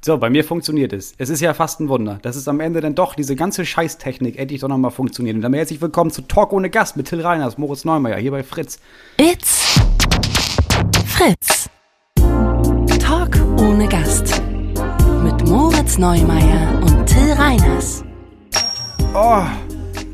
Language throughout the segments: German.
So, bei mir funktioniert es. Es ist ja fast ein Wunder, dass es am Ende dann doch diese ganze Scheißtechnik endlich doch nochmal funktioniert. Und damit herzlich willkommen zu Talk ohne Gast mit Till Reiners, Moritz Neumeier, hier bei Fritz. It's Fritz. Talk ohne Gast. Mit Moritz Neumeier und Till Reiners. Oh,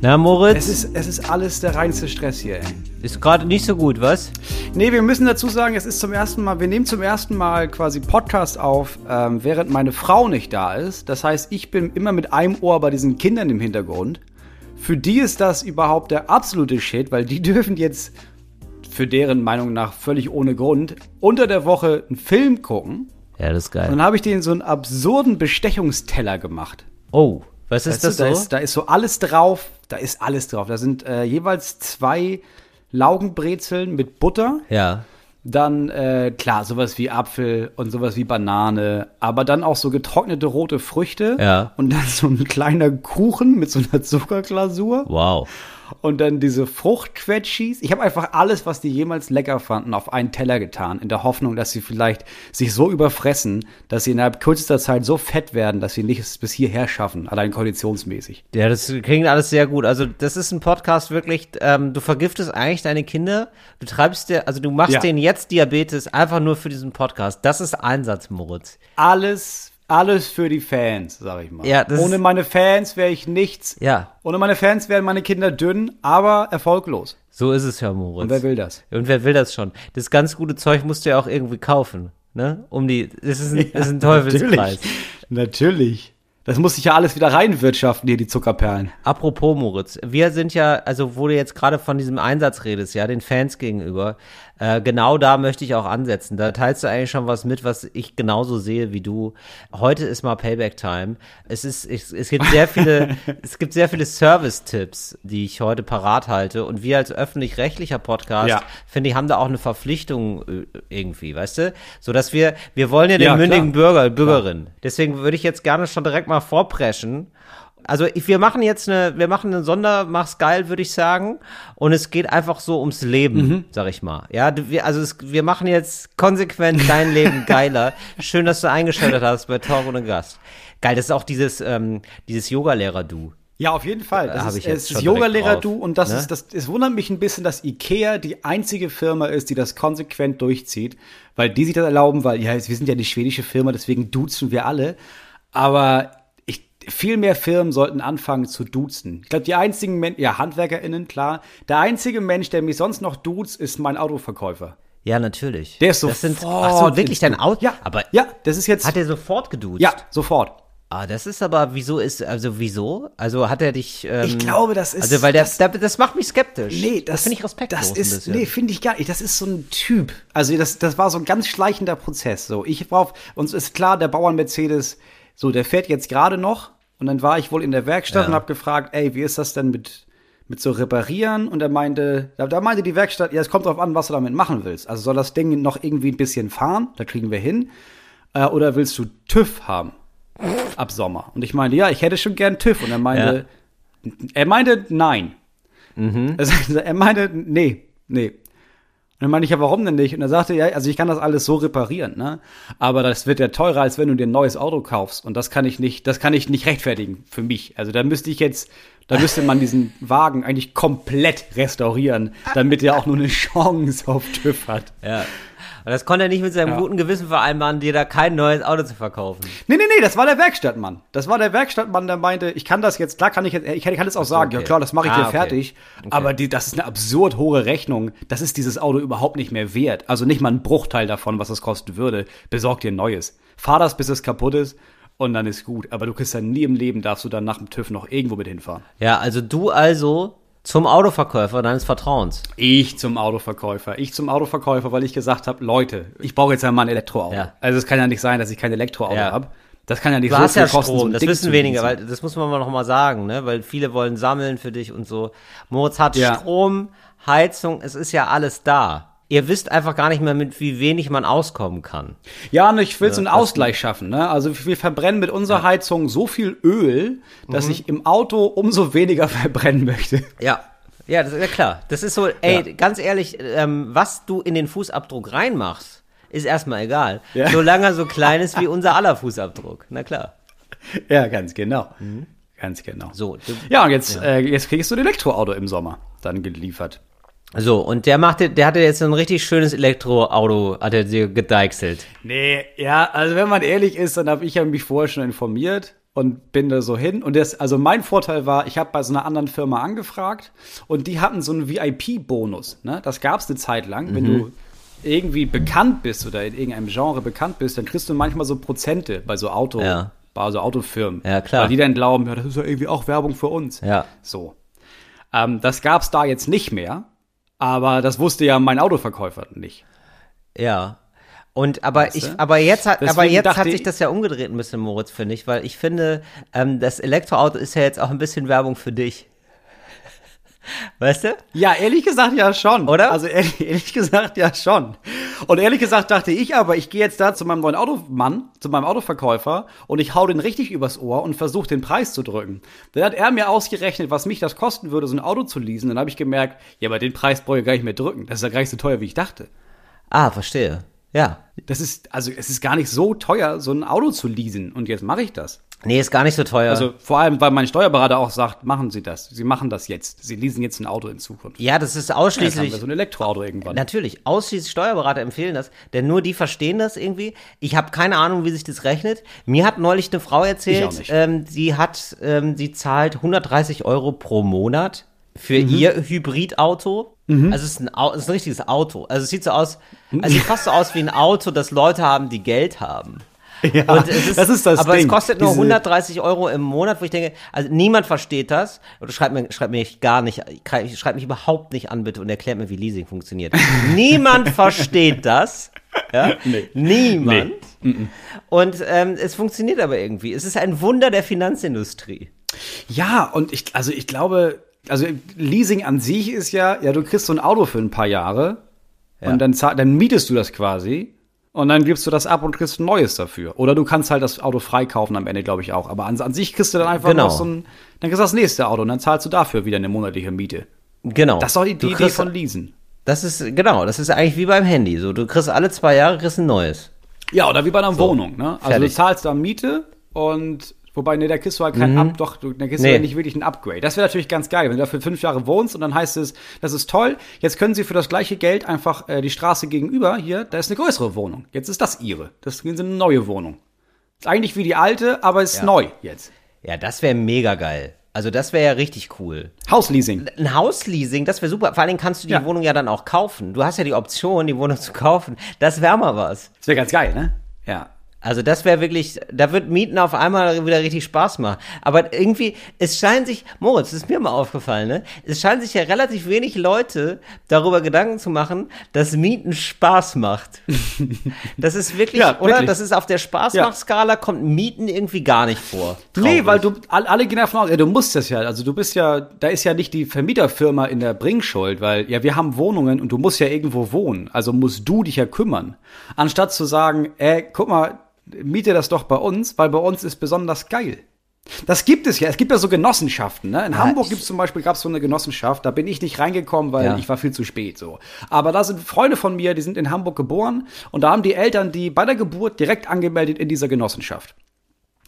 Na, Moritz, es ist, es ist alles der reinste Stress hier, ey. Ist gerade nicht so gut, was? Nee, wir müssen dazu sagen, es ist zum ersten Mal, wir nehmen zum ersten Mal quasi Podcast auf, ähm, während meine Frau nicht da ist. Das heißt, ich bin immer mit einem Ohr bei diesen Kindern im Hintergrund. Für die ist das überhaupt der absolute Shit, weil die dürfen jetzt für deren Meinung nach völlig ohne Grund unter der Woche einen Film gucken. Ja, das ist Und geil. dann habe ich denen so einen absurden Bestechungsteller gemacht. Oh, was ist Weißt du, das da, so? ist, da ist so alles drauf. Da ist alles drauf. Da sind äh, jeweils zwei Laugenbrezeln mit Butter. ja. Dann, äh, klar, sowas wie Apfel und sowas wie Banane, aber dann auch so getrocknete rote Früchte. Ja. Und dann so ein kleiner Kuchen mit so einer Zuckerglasur. Wow. Und dann diese Fruchtquetschis. Ich habe einfach alles, was die jemals lecker fanden, auf einen Teller getan, in der Hoffnung, dass sie vielleicht sich so überfressen, dass sie innerhalb kürzester Zeit so fett werden, dass sie nicht es bis hierher schaffen, allein konditionsmäßig. Ja, das klingt alles sehr gut. Also, das ist ein Podcast wirklich, ähm, du vergiftest eigentlich deine Kinder. Du treibst dir, also du machst Ja. denen jetzt Diabetes einfach nur für diesen Podcast. Das ist Einsatz, Moritz. Alles, alles für die Fans, sag ich mal. Ja, das Ohne meine Fans wäre ich nichts. Ja, Ohne meine Fans wären meine Kinder dünn, aber erfolglos. so ist es ja, Moritz. Und wer will das? Und wer will das schon? Das ganz gute Zeug musst du ja auch irgendwie kaufen. Ne? Um die, das ist ein, das ist ein Teufelskreis. Natürlich. Natürlich. Das muss sich ja alles wieder reinwirtschaften, hier die Zuckerperlen. Apropos Moritz, wir sind ja, also wo du jetzt gerade von diesem Einsatz redest, ja, den Fans gegenüber, äh, genau da möchte ich auch ansetzen. Da teilst du eigentlich schon was mit, was ich genauso sehe wie du. Heute ist mal Payback-Time. Es ist, es, es gibt sehr viele, es gibt sehr viele Service-Tipps, die ich heute parat halte. Und wir als öffentlich-rechtlicher Podcast, Ja. finde ich, haben da auch eine Verpflichtung äh, irgendwie, weißt du? So dass wir, wir wollen ja den Ja, mündigen. Bürger, Bürgerin. Deswegen würde ich jetzt gerne schon direkt mal vorpreschen. Also ich, wir machen jetzt eine, wir machen einen Sonder, mach's geil, würde ich sagen. Und es geht einfach so ums Leben, Mhm. sag ich mal. Ja, du- wir, also es, wir machen jetzt konsequent dein Leben geiler. Schön, dass du eingeschaltet hast bei Talk ohne Gast. Geil, das ist auch dieses, ähm, dieses Yoga-Lehrer-Du. Ja, auf jeden Fall. Da Das hab ist, ich jetzt es ist direkt Yoga-Lehrer-Du drauf, und das ne? ist, das, es wundert mich ein bisschen, dass Ikea die einzige Firma ist, die das konsequent durchzieht, weil die sich das erlauben, weil, ja, wir sind ja die schwedische Firma, deswegen duzen wir alle. Aber viel mehr Firmen sollten anfangen zu duzen. Ich glaube, die einzigen Menschen, ja, HandwerkerInnen, klar. Der einzige Mensch, der mich sonst noch duzt, ist mein Autoverkäufer. Ja, natürlich. Der ist das sind, sofort ach so, wirklich dein Auto? Ja, aber ja, das ist jetzt, hat er sofort geduzt? ja, sofort. Ah, das ist aber, wieso ist, also wieso? Also hat er dich, ähm, Ich glaube, das ist- Also, weil der, das- das, das macht mich skeptisch. Nee, das, finde ich respektlos Das ein ist, bisschen. nee, finde ich gar nicht. Das ist so ein Typ. Also das, das war so ein ganz schleichender Prozess. So, ich brauch, uns ist klar, der Bauern Mercedes, so, der fährt jetzt gerade noch. Und dann war ich wohl in der Werkstatt Ja. und habe gefragt, ey, wie ist das denn mit, mit so reparieren? Und er meinte, da, da meinte die Werkstatt, ja, es kommt drauf an, was du damit machen willst. Also soll das Ding noch irgendwie ein bisschen fahren? Da kriegen wir hin. Äh, oder willst du TÜV haben? Ab Sommer. Und ich meinte, ja, ich hätte schon gern TÜV. Und er meinte, er meinte, nein. Also, er meinte, nee, nee. Und dann meinte ich, ja, warum denn nicht? Und er sagte, ja, also ich kann das alles so reparieren, ne? Aber das wird ja teurer, als wenn du dir ein neues Auto kaufst. Und das kann ich nicht, das kann ich nicht rechtfertigen für mich. Also da müsste ich jetzt, da müsste man diesen Wagen eigentlich komplett restaurieren, damit er auch nur eine Chance auf TÜV hat. Ja. Und das konnte er nicht mit seinem Ja. guten Gewissen vereinbaren, dir da kein neues Auto zu verkaufen. Nee, nee, nee, das war der Werkstattmann. Das war der Werkstattmann, der meinte, ich kann das jetzt, klar kann ich jetzt, ich kann, jetzt auch sagen, ja okay. klar, das mache ich Ah, dir okay. fertig. Aber die, das ist eine absurd hohe Rechnung. Das ist dieses Auto überhaupt nicht mehr wert. Also nicht mal ein Bruchteil davon, was es kosten würde. Besorg dir ein neues. Fahr das, bis es kaputt ist und dann ist gut. Aber du kriegst dann nie im Leben, darfst du dann nach dem TÜV noch irgendwo mit hinfahren. Ja, also du also zum Autoverkäufer deines Vertrauens. Ich zum Autoverkäufer. Ich zum Autoverkäufer, weil ich gesagt habe, Leute, ich brauche jetzt einmal ein Elektroauto. Ja. Also es kann ja nicht sein, dass ich kein Elektroauto Ja. habe. Das kann ja nicht Du so hast viel ja kosten, Strom, das Ding wissen weniger, weil das muss man mal noch mal sagen, ne? Weil viele wollen sammeln für dich und so. Moritz hat Ja. Strom, Heizung, es ist ja alles da. Ihr wisst einfach gar nicht mehr, mit wie wenig man auskommen kann. Ja, und ich will so einen Ausgleich schaffen. Ne? Also wir verbrennen mit unserer Heizung so viel Öl, dass ich im Auto umso weniger verbrennen möchte. Ja. Ja, das ist ja klar. Das ist so, ey, Ja. ganz ehrlich, ähm, was du in den Fußabdruck reinmachst, ist erstmal egal. Ja. Solange er so klein ist wie unser aller Fußabdruck. Na klar. Ja, ganz genau. Ganz genau. So, du, Ja, und jetzt, Äh, jetzt kriegst du ein Elektroauto im Sommer dann geliefert. So, und der machte, der hatte jetzt so ein richtig schönes Elektroauto, hat er dir gedeichselt. Nee, ja, also wenn man ehrlich ist, dann habe ich ja mich vorher schon informiert und bin da so hin. Und das, also mein Vorteil war, ich habe bei so einer anderen Firma angefragt und die hatten so einen VIP-Bonus. Ne? Das gab es eine Zeit lang. Wenn du irgendwie bekannt bist oder in irgendeinem Genre bekannt bist, dann kriegst du manchmal so Prozente bei so Auto, Ja. bei so Autofirmen. Ja, klar. Weil die dann glauben, ja, das ist ja irgendwie auch Werbung für uns. Ja. So. Ähm, das gab's da jetzt nicht mehr. Aber das wusste ja mein Autoverkäufer nicht. Ja. Und aber Weißt ich, du? aber jetzt hat, aber Deswegen jetzt dachte hat sich ich- das ja umgedreht ein bisschen, Moritz, finde ich, weil ich finde, ähm, das Elektroauto ist ja jetzt auch ein bisschen Werbung für dich. Weißt du? Ja, ehrlich gesagt ja schon. Oder? Also ehrlich, ehrlich gesagt ja schon. Und ehrlich gesagt dachte ich aber, ich gehe jetzt da zu meinem neuen Automann, zu meinem Autoverkäufer und ich hau den richtig übers Ohr und versuche den Preis zu drücken. Dann hat er mir ausgerechnet, was mich das kosten würde, so ein Auto zu leasen. Dann habe ich gemerkt, ja, aber den Preis brauche ich gar nicht mehr drücken. Das ist ja gar nicht so teuer, wie ich dachte. Ah, verstehe. Ja. Das ist, also es ist gar nicht so teuer, so ein Auto zu leasen. Und jetzt mache ich das. Nee, ist gar nicht so teuer. Also vor allem, weil mein Steuerberater auch sagt, machen Sie das. Sie machen das jetzt. Sie leasen jetzt ein Auto in Zukunft. ja, das ist Jetzt haben ausschließlich. wir so ein Elektroauto irgendwann. Natürlich, ausschließlich Steuerberater empfehlen das, denn nur die verstehen das irgendwie. Ich habe keine Ahnung, wie sich das rechnet. Mir hat neulich eine Frau erzählt, ähm, sie hat, ähm, sie zahlt 130 Euro pro Monat für Mhm. ihr Hybridauto. Also es ist, ein, es ist ein richtiges Auto. Also es sieht so aus, also es sieht fast so aus wie ein Auto, das Leute haben, die Geld haben. Ja, Und es ist, das ist das aber Ding. es kostet nur Diese- 130 Euro im Monat, wo ich denke, also niemand versteht das. Oder schreibt mir, schreibt mir gar nicht, schreibt mich überhaupt nicht an, bitte, und erklärt mir, wie Leasing funktioniert. niemand versteht das. Ja? Nee. Niemand. Und ähm, es funktioniert aber irgendwie. Es ist ein Wunder der Finanzindustrie. Ja, und ich, also ich glaube, also Leasing an sich ist ja, ja, du kriegst so ein Auto für ein paar Jahre Ja. und dann, dann mietest du das quasi und dann gibst du das ab und kriegst ein neues dafür. Oder du kannst halt das Auto freikaufen am Ende, glaube ich auch. Aber an, an sich kriegst du dann einfach Genau. noch so ein, dann kriegst du das nächste Auto und dann zahlst du dafür wieder eine monatliche Miete. Genau. Das ist doch die, die Idee von Leasen. Das ist, genau, das ist eigentlich wie beim Handy. So, du kriegst alle zwei Jahre kriegst ein neues. Ja, oder wie bei einer Wohnung, ne? Also fertig. du zahlst da Miete und wobei, ne, da kriegst du halt kein Up, doch, da kriegst Nee. du ja nicht wirklich ein Upgrade. Das wäre natürlich ganz geil, wenn du da für fünf Jahre wohnst und dann heißt es, das ist toll, jetzt können sie für das gleiche Geld einfach äh, die Straße gegenüber, hier, da ist eine größere Wohnung. Jetzt ist das ihre. Das ist eine neue Wohnung. Ist eigentlich wie die alte, aber ist Ja. neu jetzt. Ja, das wäre mega geil. Also das wäre ja richtig cool. Hausleasing. Ein Hausleasing, das wäre super. Vor allen Dingen kannst du die Ja. Wohnung ja dann auch kaufen. Du hast ja die Option, die Wohnung zu kaufen. Das wäre mal was. Das wäre ganz geil, ne? Ja. Also das wäre wirklich, da wird Mieten auf einmal wieder richtig Spaß machen. Aber irgendwie, es scheint sich, Moritz, das ist mir mal aufgefallen, ne? Es scheinen sich ja relativ wenig Leute darüber Gedanken zu machen, dass Mieten Spaß macht. Das ist wirklich, Ja, oder? wirklich. Das ist auf der Spaßmachskala kommt Mieten irgendwie gar nicht vor. Nee, Traurig. weil du, all- alle gehen davon aus, ja, du musst das ja, also du bist ja, da ist ja nicht die Vermieterfirma in der Bringschuld, weil, ja, wir haben Wohnungen und du musst ja irgendwo wohnen, also musst du dich ja kümmern. Anstatt zu sagen, ey, guck mal, miete das doch bei uns, weil bei uns ist besonders geil. Das gibt es ja. Es gibt ja so Genossenschaften. Ne? In Hamburg ich- gibt es zum Beispiel gab's so eine Genossenschaft. Da bin ich nicht reingekommen, weil Ja. ich war viel zu spät. So. Aber da sind Freunde von mir, die sind in Hamburg geboren und da haben die Eltern die bei der Geburt direkt angemeldet in dieser Genossenschaft.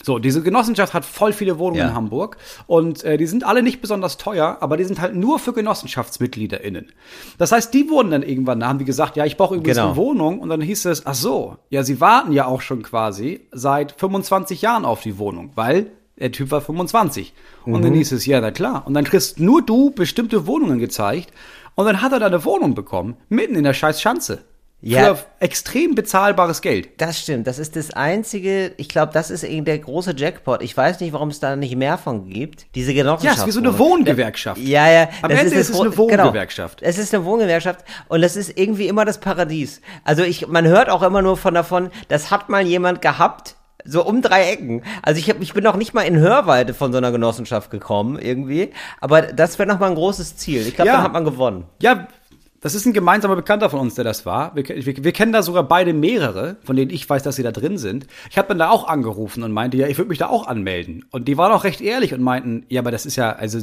So, diese Genossenschaft hat voll viele Wohnungen Ja. in Hamburg und äh, die sind alle nicht besonders teuer, aber die sind halt nur für GenossenschaftsmitgliederInnen. Das heißt, die wurden dann irgendwann, da haben die gesagt, ja, ich brauche übrigens Genau. eine Wohnung und dann hieß es, ach so, ja, sie warten ja auch schon quasi seit 25 Jahren auf die Wohnung, weil der Typ war 25. Und Mhm. dann hieß es, ja, na klar. Und dann kriegst nur du bestimmte Wohnungen gezeigt und dann hat er da eine Wohnung bekommen, mitten in der scheiß Schanze. Ja. Für extrem bezahlbares Geld. Das stimmt, das ist das einzige, ich glaube, das ist eben der große Jackpot. Ich weiß nicht, warum es da nicht mehr von gibt. Diese Ja, Genossenschaft. es ist wie so eine Wohngewerkschaft. Ja, ja. Am Ende das ist es eine Wohngewerkschaft. Genau, es ist eine Wohngewerkschaft und das ist irgendwie immer das Paradies. Also ich, man hört auch immer nur von davon, das hat mal jemand gehabt, so um drei Ecken. Also ich, hab, ich bin noch nicht mal in Hörweite von so einer Genossenschaft gekommen irgendwie, aber das wäre noch mal ein großes Ziel. Ich glaube, Ja. dann hat man gewonnen. Ja, das ist ein gemeinsamer Bekannter von uns, der das war. Wir, wir, wir kennen da sogar beide mehrere, von denen ich weiß, dass sie da drin sind. Ich habe dann da auch angerufen und meinte, ja, ich würde mich da auch anmelden. Und die waren auch recht ehrlich und meinten, ja, aber das ist ja, also,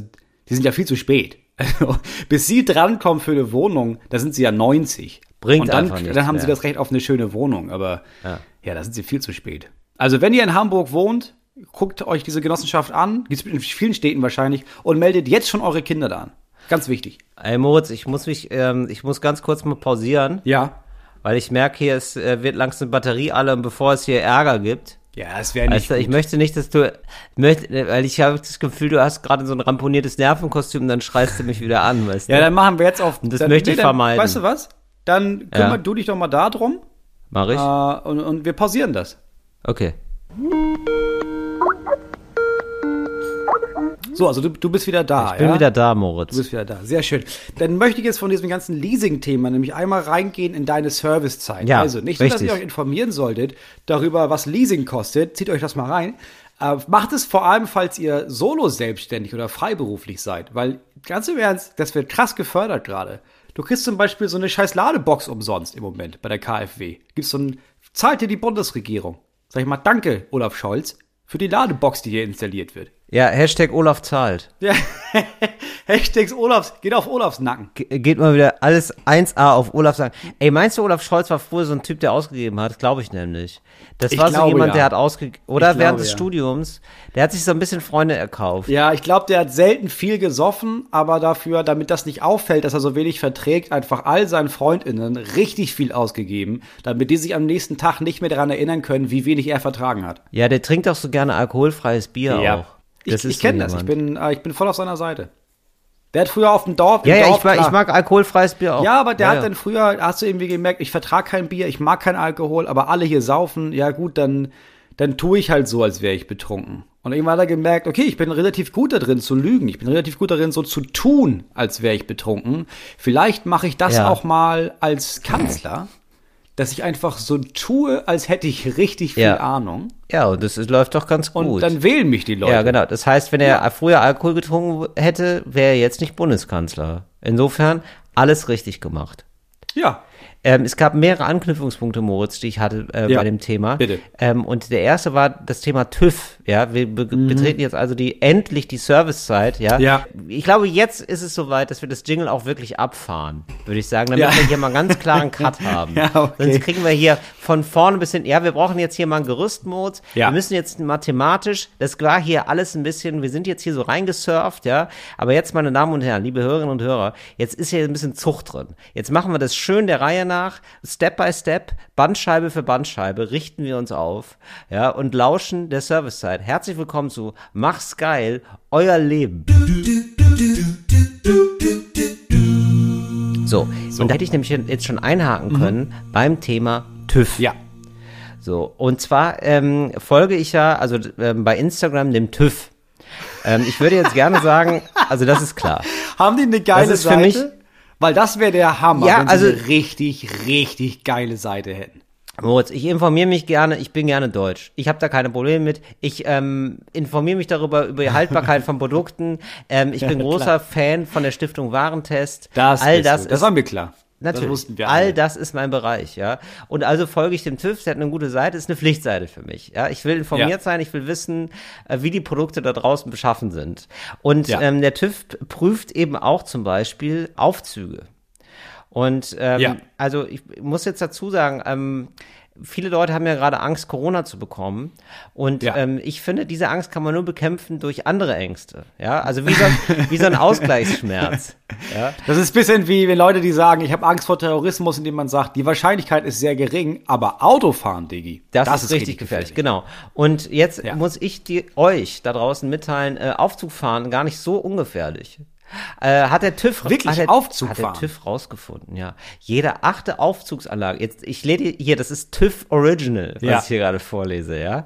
die sind ja viel zu spät. Also, bis sie drankommen für eine Wohnung, da sind sie ja 90. Bringt Und dann, einfach nichts dann haben sie das Recht auf eine schöne Wohnung. Aber Ja. ja. da sind sie viel zu spät. Also, wenn ihr in Hamburg wohnt, guckt euch diese Genossenschaft an, gibt es in vielen Städten wahrscheinlich, und meldet jetzt schon eure Kinder da an. Ganz wichtig. Ey, Moritz, ich muss mich, ähm, ich muss ganz kurz mal pausieren, Ja. weil ich merke, hier es äh, wird langsam Batterie alle und bevor es hier Ärger gibt. Ja, es wäre nicht. Du, ich möchte nicht, dass du, ich möchte, weil ich habe das Gefühl, du hast gerade so ein ramponiertes Nervenkostüm und dann schreist du mich wieder an, weißt du? ja, dann machen wir jetzt auf. das dann, möchte ich dann, vermeiden. Weißt du was? Dann Ja. kümmer du dich doch mal da drum Mach ich? äh, und, und wir pausieren das. Okay. So, also du, du bist wieder da. Ich bin ja? wieder da, Du Moritz. bist wieder da. Sehr schön. Dann möchte ich jetzt von diesem ganzen Leasing-Thema nämlich einmal reingehen in deine Servicezeit. Ja, also nicht nur, dass richtig. ihr euch informieren solltet darüber, was Leasing kostet. Zieht euch das mal rein. Äh, macht es vor allem, falls ihr solo selbstständig oder freiberuflich seid. Weil, ganz im Ernst, das wird krass gefördert gerade. Du kriegst zum Beispiel so eine scheiß Ladebox umsonst im Moment bei der KfW. Gibt's so ein, zahlt dir die Bundesregierung. Sag ich mal, danke, Olaf Scholz, für die Ladebox, die hier installiert wird. Ja, Hashtag Olaf zahlt. Ja, Hashtags Olafs, geht auf Olafs Nacken. Ge- Geht mal wieder alles 1A auf Olaf sagen. Ey, meinst du, Olaf Scholz war früher so ein Typ, der ausgegeben hat? Glaube ich nämlich. Das Ich war so jemand, ja. der hat ausgegeben. Oder Ich während glaube, des ja. Studiums, der hat sich so ein bisschen Freunde erkauft. Ja, ich glaube, der hat selten viel gesoffen, aber dafür, damit das nicht auffällt, dass er so wenig verträgt, einfach all seinen FreundInnen richtig viel ausgegeben, damit die sich am nächsten Tag nicht mehr daran erinnern können, wie wenig er vertragen hat. Ja, der trinkt auch so gerne alkoholfreies Bier auch. Ich, ich so kenne das. Ich bin, äh, ich bin voll auf seiner Seite. Der hat früher auf dem Dorf. Ja, ja, Dorf, ich mag, ich mag alkoholfreies Bier auch. Ja, aber der Ja, hat ja. dann früher, hast du irgendwie gemerkt, ich vertrage kein Bier, ich mag kein Alkohol, aber alle hier saufen, ja gut, dann, dann tue ich halt so, als wäre ich betrunken. Und irgendwann hat er gemerkt, okay, ich bin relativ gut darin zu lügen, ich bin relativ gut darin so zu tun, als wäre ich betrunken. Vielleicht mache ich das Ja. auch mal als Kanzler, dass ich einfach so tue, als hätte ich richtig viel Ja. Ahnung. Ja, und das ist- läuft doch ganz Und gut. dann wählen mich die Leute. ja, genau. Das heißt, wenn er früher Alkohol getrunken hätte, wäre er jetzt nicht Bundeskanzler. Insofern alles richtig gemacht. Ja. Ähm, es gab mehrere Anknüpfungspunkte, Moritz, die ich hatte äh, Ja, bei dem Thema. bitte. Ähm, und der erste war das Thema TÜV. Ja, wir be betreten jetzt also die endlich die Servicezeit. Ja. Mhm. Ja. Ich glaube, jetzt ist es soweit, dass wir das Jingle auch wirklich abfahren, würde ich sagen, damit Ja. wir hier mal einen ganz klaren Cut haben. Ja, okay. Sonst kriegen wir hier von vorne bis hin. Ja, wir brauchen jetzt hier mal einen Gerüstmodus. Ja. Wir müssen jetzt mathematisch. Das war hier alles ein bisschen. Wir sind jetzt hier so reingesurft, ja. Aber jetzt, meine Damen und Herren, liebe Hörerinnen und Hörer, jetzt ist hier ein bisschen Zucht drin. Jetzt machen wir das schön der Reihe nach, Step by Step, Bandscheibe für Bandscheibe, richten wir uns auf, ja, und lauschen der Servicezeit. Herzlich willkommen zu Mach's geil, euer Leben. So, und da hätte ich nämlich jetzt schon einhaken können beim Thema TÜV. Ja. So, und zwar ähm, folge ich ja, also ähm, bei Instagram dem TÜV. Ähm, ich würde jetzt gerne sagen, also das ist klar. Haben die eine geile Das ist für Seite? mich- Weil das wäre der Hammer, Ja, wenn sie also- eine richtig, richtig geile Seite hätten. Moritz, ich informiere mich gerne, ich bin gerne deutsch. Ich habe da keine Probleme mit. Ich ähm, informiere mich darüber, über die Haltbarkeit von Produkten. Ähm, ich bin großer Fan von der Stiftung Warentest. Das, All das du. das ist war mir klar. Natürlich. Das wussten wir All alle. das ist mein Bereich, ja. Und also folge ich dem TÜV, der hat eine gute Seite, ist eine Pflichtseite für mich. Ja, ich will informiert Ja. sein, ich will wissen, äh, wie die Produkte da draußen beschaffen sind. Und Ja. ähm, der TÜV prüft eben auch zum Beispiel Aufzüge. Und ähm, Ja. also ich muss jetzt dazu sagen, ähm, viele Leute haben ja gerade Angst, Corona zu bekommen. Und Ja. ähm, ich finde, diese Angst kann man nur bekämpfen durch andere Ängste. Ja, also wie so, ein- wie so ein Ausgleichsschmerz. Ja. Das ist ein bisschen wie wenn Leute, die sagen, ich habe Angst vor Terrorismus, indem man sagt, die Wahrscheinlichkeit ist sehr gering, aber Autofahren, Diggi, Das, ist, richtig gefährlich, genau. Und jetzt Ja. muss ich die, euch da draußen mitteilen, äh, Aufzug fahren gar nicht so ungefährlich. Äh, hat der TÜV Wirklich hat der, Aufzug hat der? TÜV rausgefunden, ja. Jede achte Aufzugsanlage, jetzt ich lese hier, das ist TÜV Original, was Ja. ich hier gerade vorlese, ja.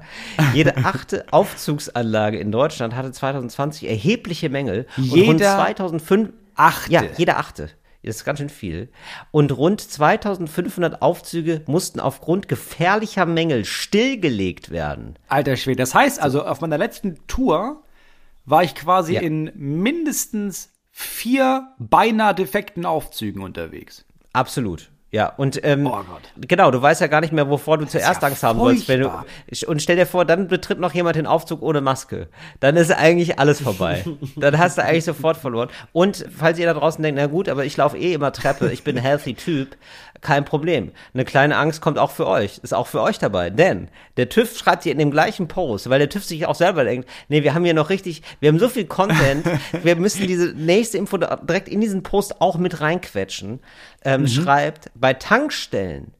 Jede achte Aufzugsanlage in Deutschland hatte 2020 erhebliche Mängel und rund Jeder 2005 Achte. ja, jede achte. Das ist ganz schön viel. Und rund 2500 Aufzüge mussten aufgrund gefährlicher Mängel stillgelegt werden. Alter Schwede. Das heißt also, auf meiner letzten Tour war ich quasi Ja. in mindestens vier beinahe defekten Aufzügen unterwegs. Absolut. Ja, und ähm, Oh genau, du weißt ja gar nicht mehr, wovor du zuerst ja Angst haben sollst. Wenn du, und stell dir vor, dann betritt noch jemand den Aufzug ohne Maske. Dann ist eigentlich alles vorbei. dann hast du eigentlich sofort verloren. Und falls ihr da draußen denkt, na gut, aber ich laufe eh immer Treppe, ich bin ein healthy Typ, kein Problem. Eine kleine Angst kommt auch für euch, ist auch für euch dabei. Denn der TÜV schreibt hier in dem gleichen Post, weil der TÜV sich auch selber denkt, nee, wir haben hier noch richtig, wir haben so viel Content, wir müssen diese nächste Info direkt in diesen Post auch mit reinquetschen, ähm, schreibt, bei Tankstellen,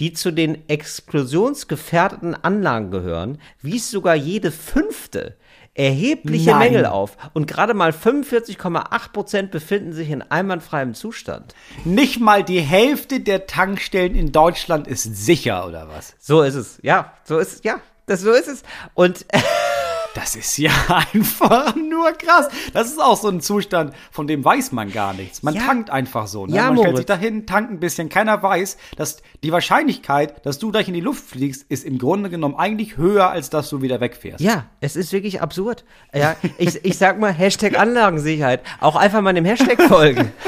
die zu den explosionsgefährdeten Anlagen gehören, wies sogar jede fünfte erhebliche Nein. Mängel auf. Und gerade mal 45,8 Prozent befinden sich in einwandfreiem Zustand. Nicht mal die Hälfte der Tankstellen in Deutschland ist sicher, oder was? So ist es. Ja, so ist es. Ja, das, so ist es. Und Das ist ja einfach nur krass. Das ist auch so ein Zustand, von dem weiß man gar nichts. Man Ja. tankt einfach so. Ne? Ja, man stellt Moritz. sich dahin, tankt ein bisschen. Keiner weiß, dass die Wahrscheinlichkeit, dass du gleich in die Luft fliegst, ist im Grunde genommen eigentlich höher, als dass du wieder wegfährst. ja, es ist wirklich absurd. Ja, ich, ich sag mal Hashtag Anlagensicherheit. Auch einfach mal dem Hashtag folgen.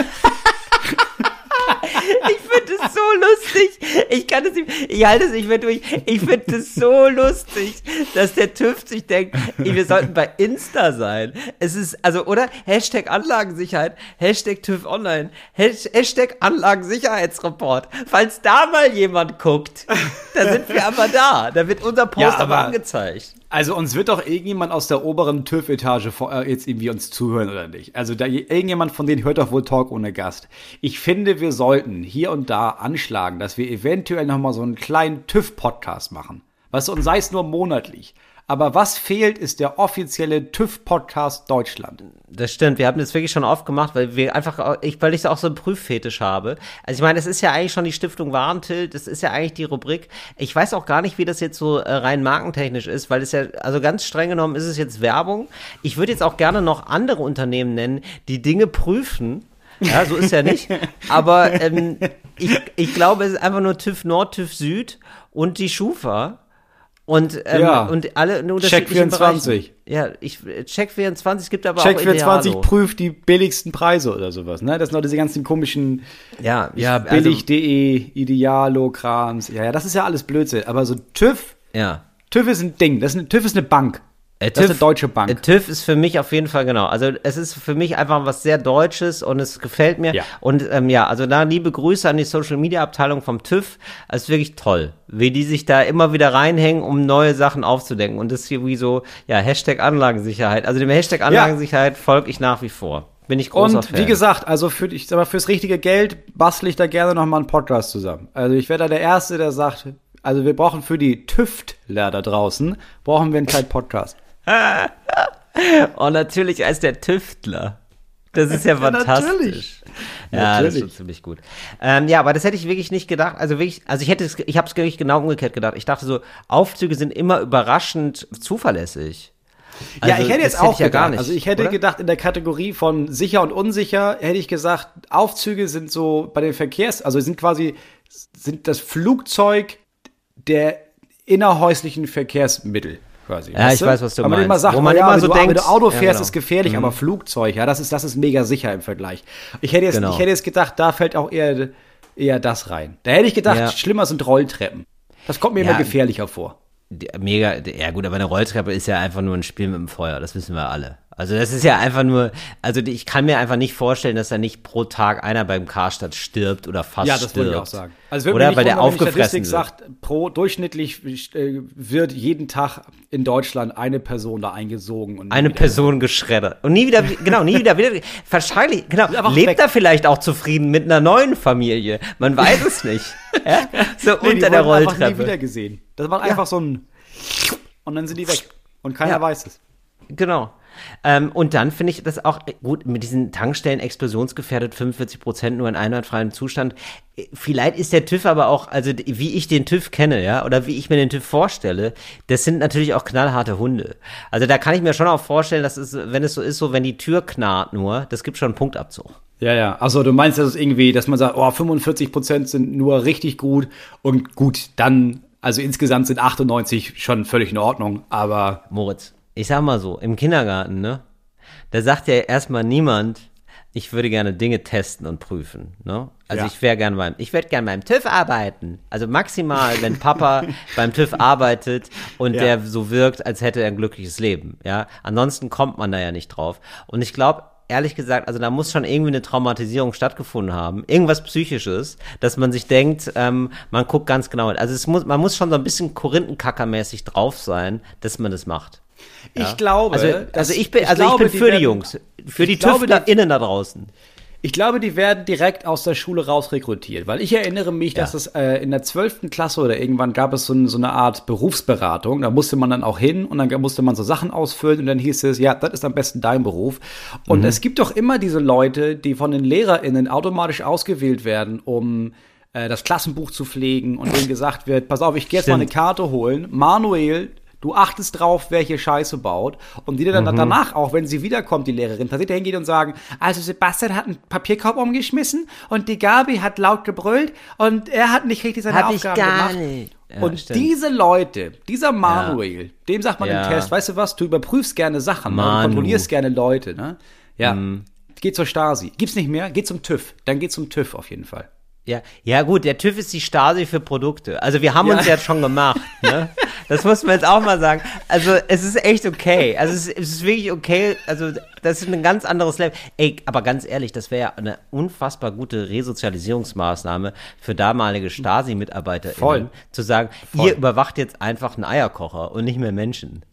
Ich finde es lustig. Ich kann es nicht, ich halte es nicht mehr durch. Ich finde es so lustig, dass der TÜV sich denkt, ey, wir sollten bei Insta sein. Es ist, also, oder? Hashtag Anlagensicherheit, Hashtag TÜV Online, Hash- Hashtag Anlagensicherheitsreport. Falls da mal jemand guckt, da sind wir aber da. Da wird unser Post Ja, aber, aber- angezeigt. Also uns wird doch irgendjemand aus der oberen TÜV-Etage äh, jetzt irgendwie uns zuhören oder nicht. Also da irgendjemand von denen hört doch wohl Talk ohne Gast. Ich finde, wir sollten hier und da anschlagen, dass wir eventuell noch mal so einen kleinen TÜV-Podcast machen. Weißt du, und sei es nur monatlich. Aber was fehlt, ist der offizielle TÜV-Podcast Deutschland. Das stimmt, wir haben das wirklich schon oft gemacht, weil wir einfach, ich, weil ich auch so einen Prüffetisch habe. Also ich meine, es ist ja eigentlich schon die Stiftung Warentilt, das ist ja eigentlich die Rubrik. Ich weiß auch gar nicht, wie das jetzt so äh, rein markentechnisch ist, weil es ja, also ganz streng genommen ist es jetzt Werbung. Ich würde jetzt auch gerne noch andere Unternehmen nennen, die Dinge prüfen. Ja, so ist ja nicht. Aber ähm, ich, ich glaube, es ist einfach nur TÜV Nord, TÜV Süd und die Schufa. Und, ähm, Ja. und alle in Check unterschiedlichen 24. Bereichen. Ja, ich, Check 24, es gibt aber Check auch 24 Idealo. prüft die billigsten Preise oder sowas. Ne? Das sind noch diese ganzen komischen Ja, ja, also- billig.de, Idealo, Krams. Ja, ja, das ist ja alles Blödsinn. Aber so TÜV, Ja. TÜV ist ein Ding. Das ist eine, TÜV ist eine Bank. Äh, das ist eine deutsche Bank. äh, TÜV ist für mich auf jeden Fall genau. Also es ist für mich einfach was sehr Deutsches und es gefällt mir. Ja. Und ähm, ja, also da liebe Grüße an die Social Media Abteilung vom TÜV. Es ist wirklich toll, wie die sich da immer wieder reinhängen, um neue Sachen aufzudenken. Und das ist hier wie so, ja, Hashtag Anlagensicherheit. Also dem Hashtag Anlagensicherheit folge ich nach wie vor. Bin ich großer Und Fan. wie gesagt, also für, ich sag mal, fürs richtige Geld bastle ich da gerne noch mal einen Podcast zusammen. Also ich wäre da der Erste, der sagt, also wir brauchen für die Tüftler da draußen, brauchen wir einen kleinen Podcast. Und natürlich als der Tüftler. Das ist ja fantastisch. natürlich. Ja, das ist schon ziemlich gut. Ähm, ja, aber das hätte ich wirklich nicht gedacht. Also wirklich, also ich hätte es, ich habe es wirklich genau umgekehrt gedacht. Ich dachte so, Aufzüge sind immer überraschend zuverlässig. ja, Also, ich hätte das jetzt auch ich ja gedacht, gar nicht. also ich hätte oder? gedacht, in der Kategorie von sicher und unsicher, hätte ich gesagt, Aufzüge sind so bei den Verkehrs, also sind quasi, sind das Flugzeug der innerhäuslichen Verkehrsmittel. Quasi, Ja, ich weiß, was du Weil man immer meinst. sagt, Wo man oh ja, immer wenn so du, denkt- wenn du Auto Ja, fährst, genau. ist gefährlich, aber Flugzeug, ja, das ist, das ist mega sicher im Vergleich. Ich hätte jetzt, Genau. ich hätte jetzt gedacht, da fällt auch eher, eher das rein. Da hätte ich gedacht, Ja. schlimmer sind Rolltreppen. Das kommt mir Ja. immer gefährlicher vor. Mega, ja gut, aber eine Rolltreppe ist ja einfach nur ein Spiel mit dem Feuer, das wissen wir alle. Also das ist ja einfach nur, also ich kann mir einfach nicht vorstellen, dass da nicht pro Tag einer beim Karstadt stirbt oder fast Ja, das stirbt. wollte ich auch sagen. Also würde oder weil der wenn die aufgefressen Statistik wird. sagt, pro durchschnittlich äh, wird jeden Tag in Deutschland eine Person da eingesogen. Und Eine Person geschreddert. Und nie wieder, genau, nie wieder, wieder wahrscheinlich, genau, lebt weg. er vielleicht auch zufrieden mit einer neuen Familie. Man weiß es nicht. ja? So Nee, die unter der wurden einfach nie Rolltreppe. wieder gesehen. Das war einfach so ein und dann sind die weg. Und keiner Ja. weiß es. Genau. Ähm, und dann finde ich das auch gut mit diesen Tankstellen explosionsgefährdet 45 Prozent nur in einwandfreiem Zustand. Vielleicht ist der TÜV aber auch, also wie ich den TÜV kenne, ja, oder wie ich mir den TÜV vorstelle, das sind natürlich auch knallharte Hunde. Also da kann ich mir schon auch vorstellen, dass es, wenn es so ist, so wenn die Tür knarrt nur, das gibt schon einen Punktabzug. Ja, ja. Also du meinst, dass es irgendwie, dass man sagt, oh, 45 Prozent sind nur richtig gut und gut, dann, also insgesamt sind 98 schon völlig in Ordnung, aber Moritz, ich sag mal so, im Kindergarten, ne? Da sagt ja erstmal niemand, ich würde gerne Dinge testen und prüfen. Ne? Also Ja. ich wäre gerne beim, ich würde gerne beim TÜV arbeiten. Also maximal, wenn Papa beim TÜV arbeitet und Ja. der so wirkt, als hätte er ein glückliches Leben. Ja, ansonsten kommt man da ja nicht drauf. Und ich glaube, ehrlich gesagt, also da muss schon irgendwie eine Traumatisierung stattgefunden haben, irgendwas Psychisches, dass man sich denkt, ähm, man guckt ganz genau. Also es muss, man muss schon so ein bisschen Korinthenkackermäßig drauf sein, dass man das macht. Ich glaube, Also, dass- also ich bin, also glaube, ich bin für die werden- Jungs, für ich die glaube, die- da draußen. Ich glaube, die werden direkt aus der Schule raus rekrutiert, weil ich erinnere mich, dass Ja. es äh, in der 12. Klasse oder irgendwann gab es so, ein, so eine Art Berufsberatung. Da musste man dann auch hin und dann musste man so Sachen ausfüllen und dann hieß es, ja, das ist am besten dein Beruf. Und Mhm. es gibt doch immer diese Leute, die von den LehrerInnen automatisch ausgewählt werden, um äh, das Klassenbuch zu pflegen und denen gesagt wird, pass auf, ich gehe jetzt mal eine Stimmt. Karte holen. Manuel, du achtest drauf, wer hier Scheiße baut. Und die dann Mhm. danach, auch wenn sie wiederkommt, die Lehrerin, tatsächlich hingeht und sagen, also Sebastian hat einen Papierkorb umgeschmissen und die Gabi hat laut gebrüllt und er hat nicht richtig seine Hab ich Aufgaben gar gemacht. nicht. Ja, und stimmt. diese Leute, dieser Manuel, dem sagt man Ja. im Test, weißt du was, du überprüfst gerne Sachen, ne? du Manu. kontrollierst gerne Leute, ne? Ja. Mhm. Geht zur Stasi. Gibt's nicht mehr? Geht zum TÜV. Dann geht zum TÜV auf jeden Fall. Ja, ja gut, der TÜV ist die Stasi für Produkte. Also wir haben Ja. uns ja schon gemacht, ne? Das muss man jetzt auch mal sagen. Also es ist echt okay. Also es ist, es ist wirklich okay. Also das ist ein ganz anderes Level. Ey, aber ganz ehrlich, das wäre ja eine unfassbar gute Resozialisierungsmaßnahme für damalige Stasi-Mitarbeiter. Voll. Zu sagen, Voll. ihr überwacht jetzt einfach einen Eierkocher und nicht mehr Menschen.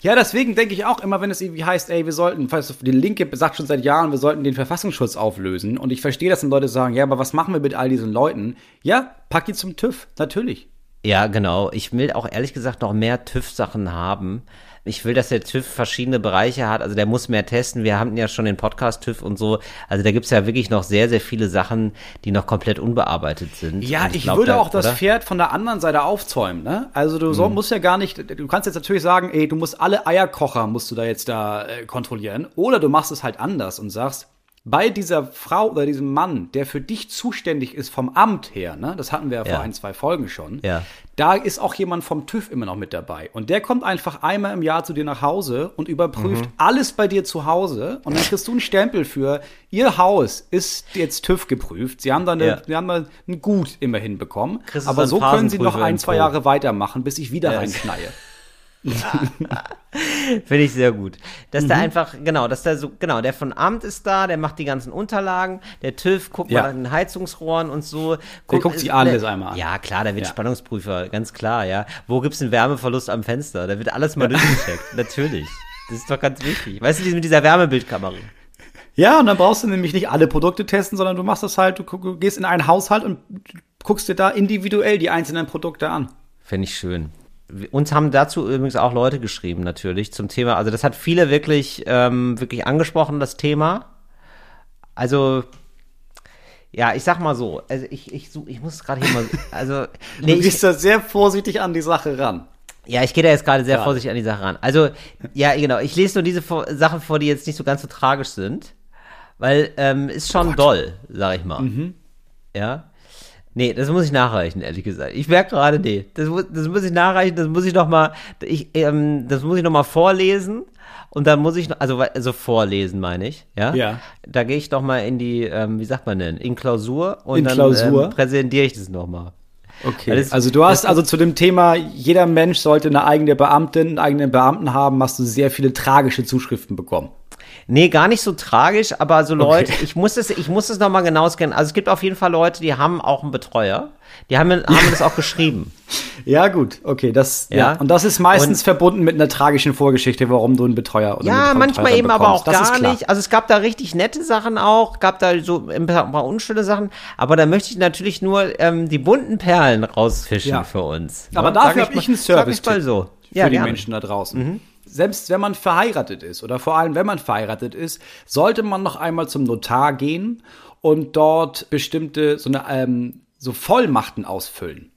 Ja, deswegen denke ich auch immer, wenn es irgendwie heißt, ey, wir sollten, die Linke sagt schon seit Jahren, wir sollten den Verfassungsschutz auflösen. Und ich verstehe, dass dann Leute sagen, ja, aber was machen wir mit all diesen Leuten? Ja, pack die zum TÜV, natürlich. Ja, genau. Ich will auch ehrlich gesagt noch mehr TÜV-Sachen haben. Ich will, dass der TÜV verschiedene Bereiche hat. Also der muss mehr testen. Wir haben ja schon den Podcast TÜV und so. Also da gibt's ja wirklich noch sehr, sehr viele Sachen, die noch komplett unbearbeitet sind. Ja, Und ich glaub, würde da- auch das oder? Mhm. Pferd von der anderen Seite aufzäumen, ne? Also du so, musst ja gar nicht, du kannst jetzt natürlich sagen, ey, du musst alle Eierkocher musst du da jetzt da äh, kontrollieren. Oder du machst es halt anders und sagst, bei dieser Frau oder diesem Mann, der für dich zuständig ist vom Amt her, ne? Das hatten wir ja, Ja. vor ein, zwei Folgen schon. Ja. Da ist auch jemand vom TÜV immer noch mit dabei. Und der kommt einfach einmal im Jahr zu dir nach Hause und überprüft Mhm. alles bei dir zu Hause. Und dann kriegst du einen Stempel für, ihr Haus ist jetzt TÜV geprüft. Sie haben da, eine, Ja. sie haben ein Gut immerhin bekommen. Aber so können sie noch ein, zwei. Jahre weitermachen, bis ich wieder Ja. reinkneie. Finde ich sehr gut. Dass Mhm. der einfach, genau, dass der so, genau, der von Amt ist da, der macht die ganzen Unterlagen, der TÜV guckt Ja. mal an den Heizungsrohren und so. guckt sich alles einmal an. Ja, klar, da wird Ja. Spannungsprüfer, ganz klar, ja. Wo gibt's einen Wärmeverlust am Fenster? Da wird alles mal durchgecheckt, natürlich. Das ist doch ganz wichtig. Weißt du, mit dieser Wärmebildkamera. Ja, und dann brauchst du nämlich nicht alle Produkte testen, sondern du machst das halt, du guck- du gehst in einen Haushalt und guckst dir da individuell die einzelnen Produkte an. Finde ich schön. Uns haben dazu übrigens auch Leute geschrieben, natürlich, zum Thema. Also, das hat viele wirklich, ähm, wirklich angesprochen, das Thema. Also, ja, ich sag mal so, also ich, ich, such, ich muss gerade hier mal, also, nee, Du ich, gehst da sehr vorsichtig an die Sache ran. ja, ich gehe da jetzt gerade sehr Ja. vorsichtig an die Sache ran. Also, ja, genau, ich lese nur diese Sachen vor, die jetzt nicht so ganz so tragisch sind, weil, ähm, ist schon doll, sag ich mal. Ja. Nee, das muss ich nachreichen, ehrlich gesagt. Ich merke gerade, nee, das, das muss ich nachreichen, das muss ich noch mal, ich, ähm, das muss ich noch mal vorlesen und dann muss ich, noch, also, also vorlesen meine ich, ja? Ja. Da gehe ich noch mal in die, ähm, wie sagt man denn, in Klausur und In dann Klausur? Ähm, präsentiere ich das noch mal. Okay. Das- also du hast also zu dem Thema, jeder Mensch sollte eine eigene Beamtin, einen eigenen Beamten haben, hast du sehr viele tragische Zuschriften bekommen. Nee, gar nicht so tragisch, aber so Leute, Okay. ich muss das, ich muss das nochmal genau scannen. Also es gibt auf jeden Fall Leute, die haben auch einen Betreuer. Die haben, haben das auch geschrieben. Ja, gut, okay, das, ja. Ja. Und das ist meistens verbunden mit einer tragischen Vorgeschichte, warum du einen Betreuer oder Ja, manchmal eben aber auch bekommst. Das gar nicht. Also es gab da richtig nette Sachen auch, gab da so ein paar, unschöne Sachen, aber da möchte ich natürlich nur ähm, die bunten Perlen rausfischen Ja. für uns. Aber ne? dafür Sag habe ich einen sag Service ich mal so. für die gerne. Mhm. Menschen da draußen. Selbst wenn man verheiratet ist oder vor allem wenn man verheiratet ist, sollte man noch einmal zum Notar gehen und dort bestimmte so eine ähm, so Vollmachten ausfüllen.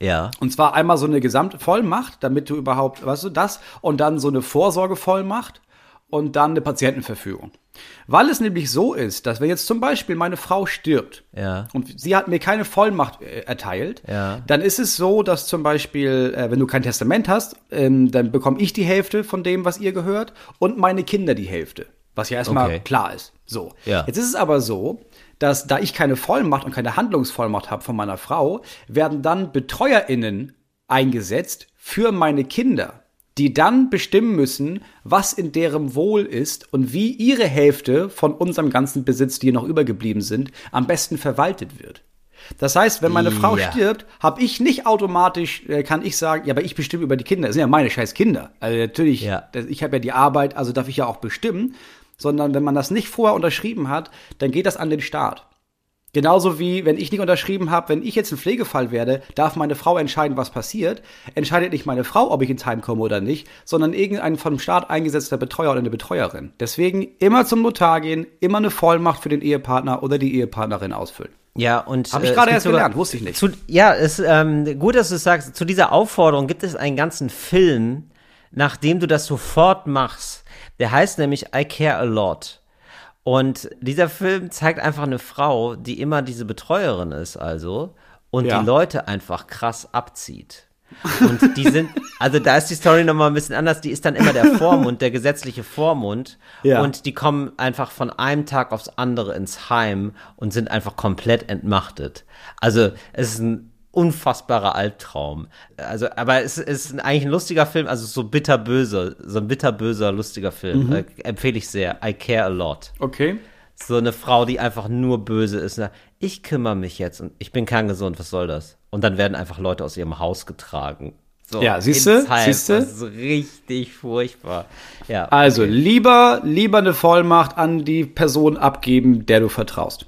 Ja. Und zwar einmal so eine Gesamtvollmacht, damit du überhaupt, weißt du, das und dann so eine Vorsorgevollmacht und dann eine Patientenverfügung. Weil es nämlich so ist, dass wenn jetzt zum Beispiel meine Frau stirbt Ja. und sie hat mir keine Vollmacht äh, erteilt, Ja. dann ist es so, dass zum Beispiel, äh, wenn du kein Testament hast, ähm, dann bekomme ich die Hälfte von dem, was ihr gehört und meine Kinder die Hälfte. Was ja erstmal Okay. klar ist. So. Ja. Jetzt ist es aber so, dass da ich keine Vollmacht und keine Handlungsvollmacht habe von meiner Frau, werden dann BetreuerInnen eingesetzt für meine Kinder, die dann bestimmen müssen, was in deren Wohl ist und wie ihre Hälfte von unserem ganzen Besitz, die noch übergeblieben sind, am besten verwaltet wird. Das heißt, wenn meine Frau Ja. stirbt, habe ich nicht automatisch, äh, kann ich sagen, ja, aber ich bestimme über die Kinder. Das sind ja meine scheiß Kinder. Also natürlich, Ja. ich habe ja die Arbeit, also darf ich ja auch bestimmen. Sondern wenn man das nicht vorher unterschrieben hat, dann geht das an den Staat. Genauso wie, wenn ich nicht unterschrieben habe, wenn ich jetzt ein Pflegefall werde, darf meine Frau entscheiden, was passiert. Entscheidet nicht meine Frau, ob ich ins Heim komme oder nicht, sondern irgendein vom Staat eingesetzter Betreuer oder eine Betreuerin. Deswegen immer zum Notar gehen, immer eine Vollmacht für den Ehepartner oder die Ehepartnerin ausfüllen. Ja, und. Hab ich äh, gerade erst sogar- gelernt, wusste ich nicht. Zu, ja, es ähm, gut, dass du es sagst. Zu dieser Aufforderung gibt es einen ganzen Film, nachdem du das sofort machst. Der heißt nämlich I Care a Lot. Und dieser Film zeigt einfach eine Frau, die immer diese Betreuerin ist, also, und Ja. die Leute einfach krass abzieht. Und die sind, also da ist die Story nochmal ein bisschen anders, die ist dann immer der Vormund, der gesetzliche Vormund. Ja. Und die kommen einfach von einem Tag aufs andere ins Heim und sind einfach komplett entmachtet. Also es ist ein unfassbarer Albtraum. Also, aber es ist eigentlich ein lustiger Film, also so bitterböse, so ein bitterböser, lustiger Film. Äh, empfehle ich sehr. I care a lot. Okay. So eine Frau, die einfach nur böse ist. Na, ich kümmere mich jetzt und ich bin kerngesund, was soll das? Und dann werden einfach Leute aus ihrem Haus getragen. So, Ja, siehste, ins Heim. siehste? Das ist richtig furchtbar. Ja. Also lieber, lieber eine Vollmacht an die Person abgeben, der du vertraust.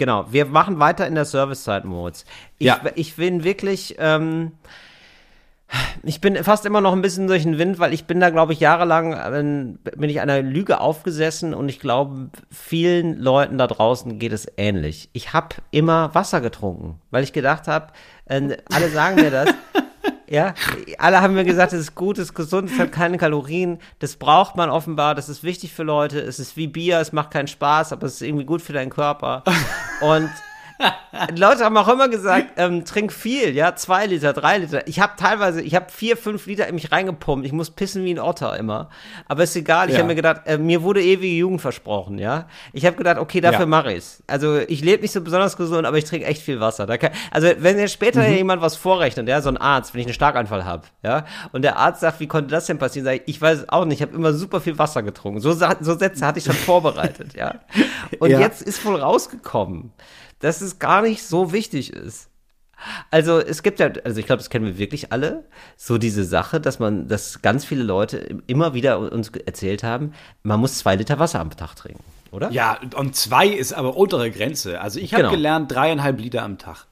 Genau, wir machen weiter in der Servicezeit, Moritz. Ich, Ja. ich bin wirklich, ähm, ich bin fast immer noch ein bisschen durch den Wind, weil ich bin da, glaube ich, jahrelang, ähm, bin ich einer Lüge aufgesessen und ich glaube, vielen Leuten da draußen geht es ähnlich. Ich habe immer Wasser getrunken, weil ich gedacht habe, äh, alle sagen mir das. Ja, alle haben mir gesagt, es ist gut, es ist gesund, es hat keine Kalorien. Das braucht man offenbar, das ist wichtig für Leute. Es ist wie Bier, es macht keinen Spaß, aber es ist irgendwie gut für deinen Körper. Und Leute haben auch immer gesagt, ähm, trink viel, ja, zwei Liter, drei Liter. Ich habe teilweise, ich habe vier, fünf Liter in mich reingepumpt. Ich muss pissen wie ein Otter immer. Aber ist egal. Ich Ja. habe mir gedacht, äh, mir wurde ewige Jugend versprochen, ja. Ich habe gedacht, okay, dafür Ja. mache ich's. Also ich lebe nicht so besonders gesund, aber ich trinke echt viel Wasser. Kann, also wenn jetzt später Mhm. jemand was vorrechnet, ja, so ein Arzt, wenn ich einen Starkanfall habe, ja, und der Arzt sagt, wie konnte das denn passieren, sage ich, ich weiß es auch nicht. Ich habe immer super viel Wasser getrunken. So, so Sätze hatte ich schon vorbereitet, ja. Und Ja. jetzt ist wohl rausgekommen, dass es gar nicht so wichtig ist. Also es gibt ja, also ich glaube, das kennen wir wirklich alle, so diese Sache, dass man, dass ganz viele Leute immer wieder uns erzählt haben, man muss zwei Liter Wasser am Tag trinken, oder? Ja, und zwei ist aber untere Grenze. Also ich habe Genau. gelernt, dreieinhalb Liter am Tag.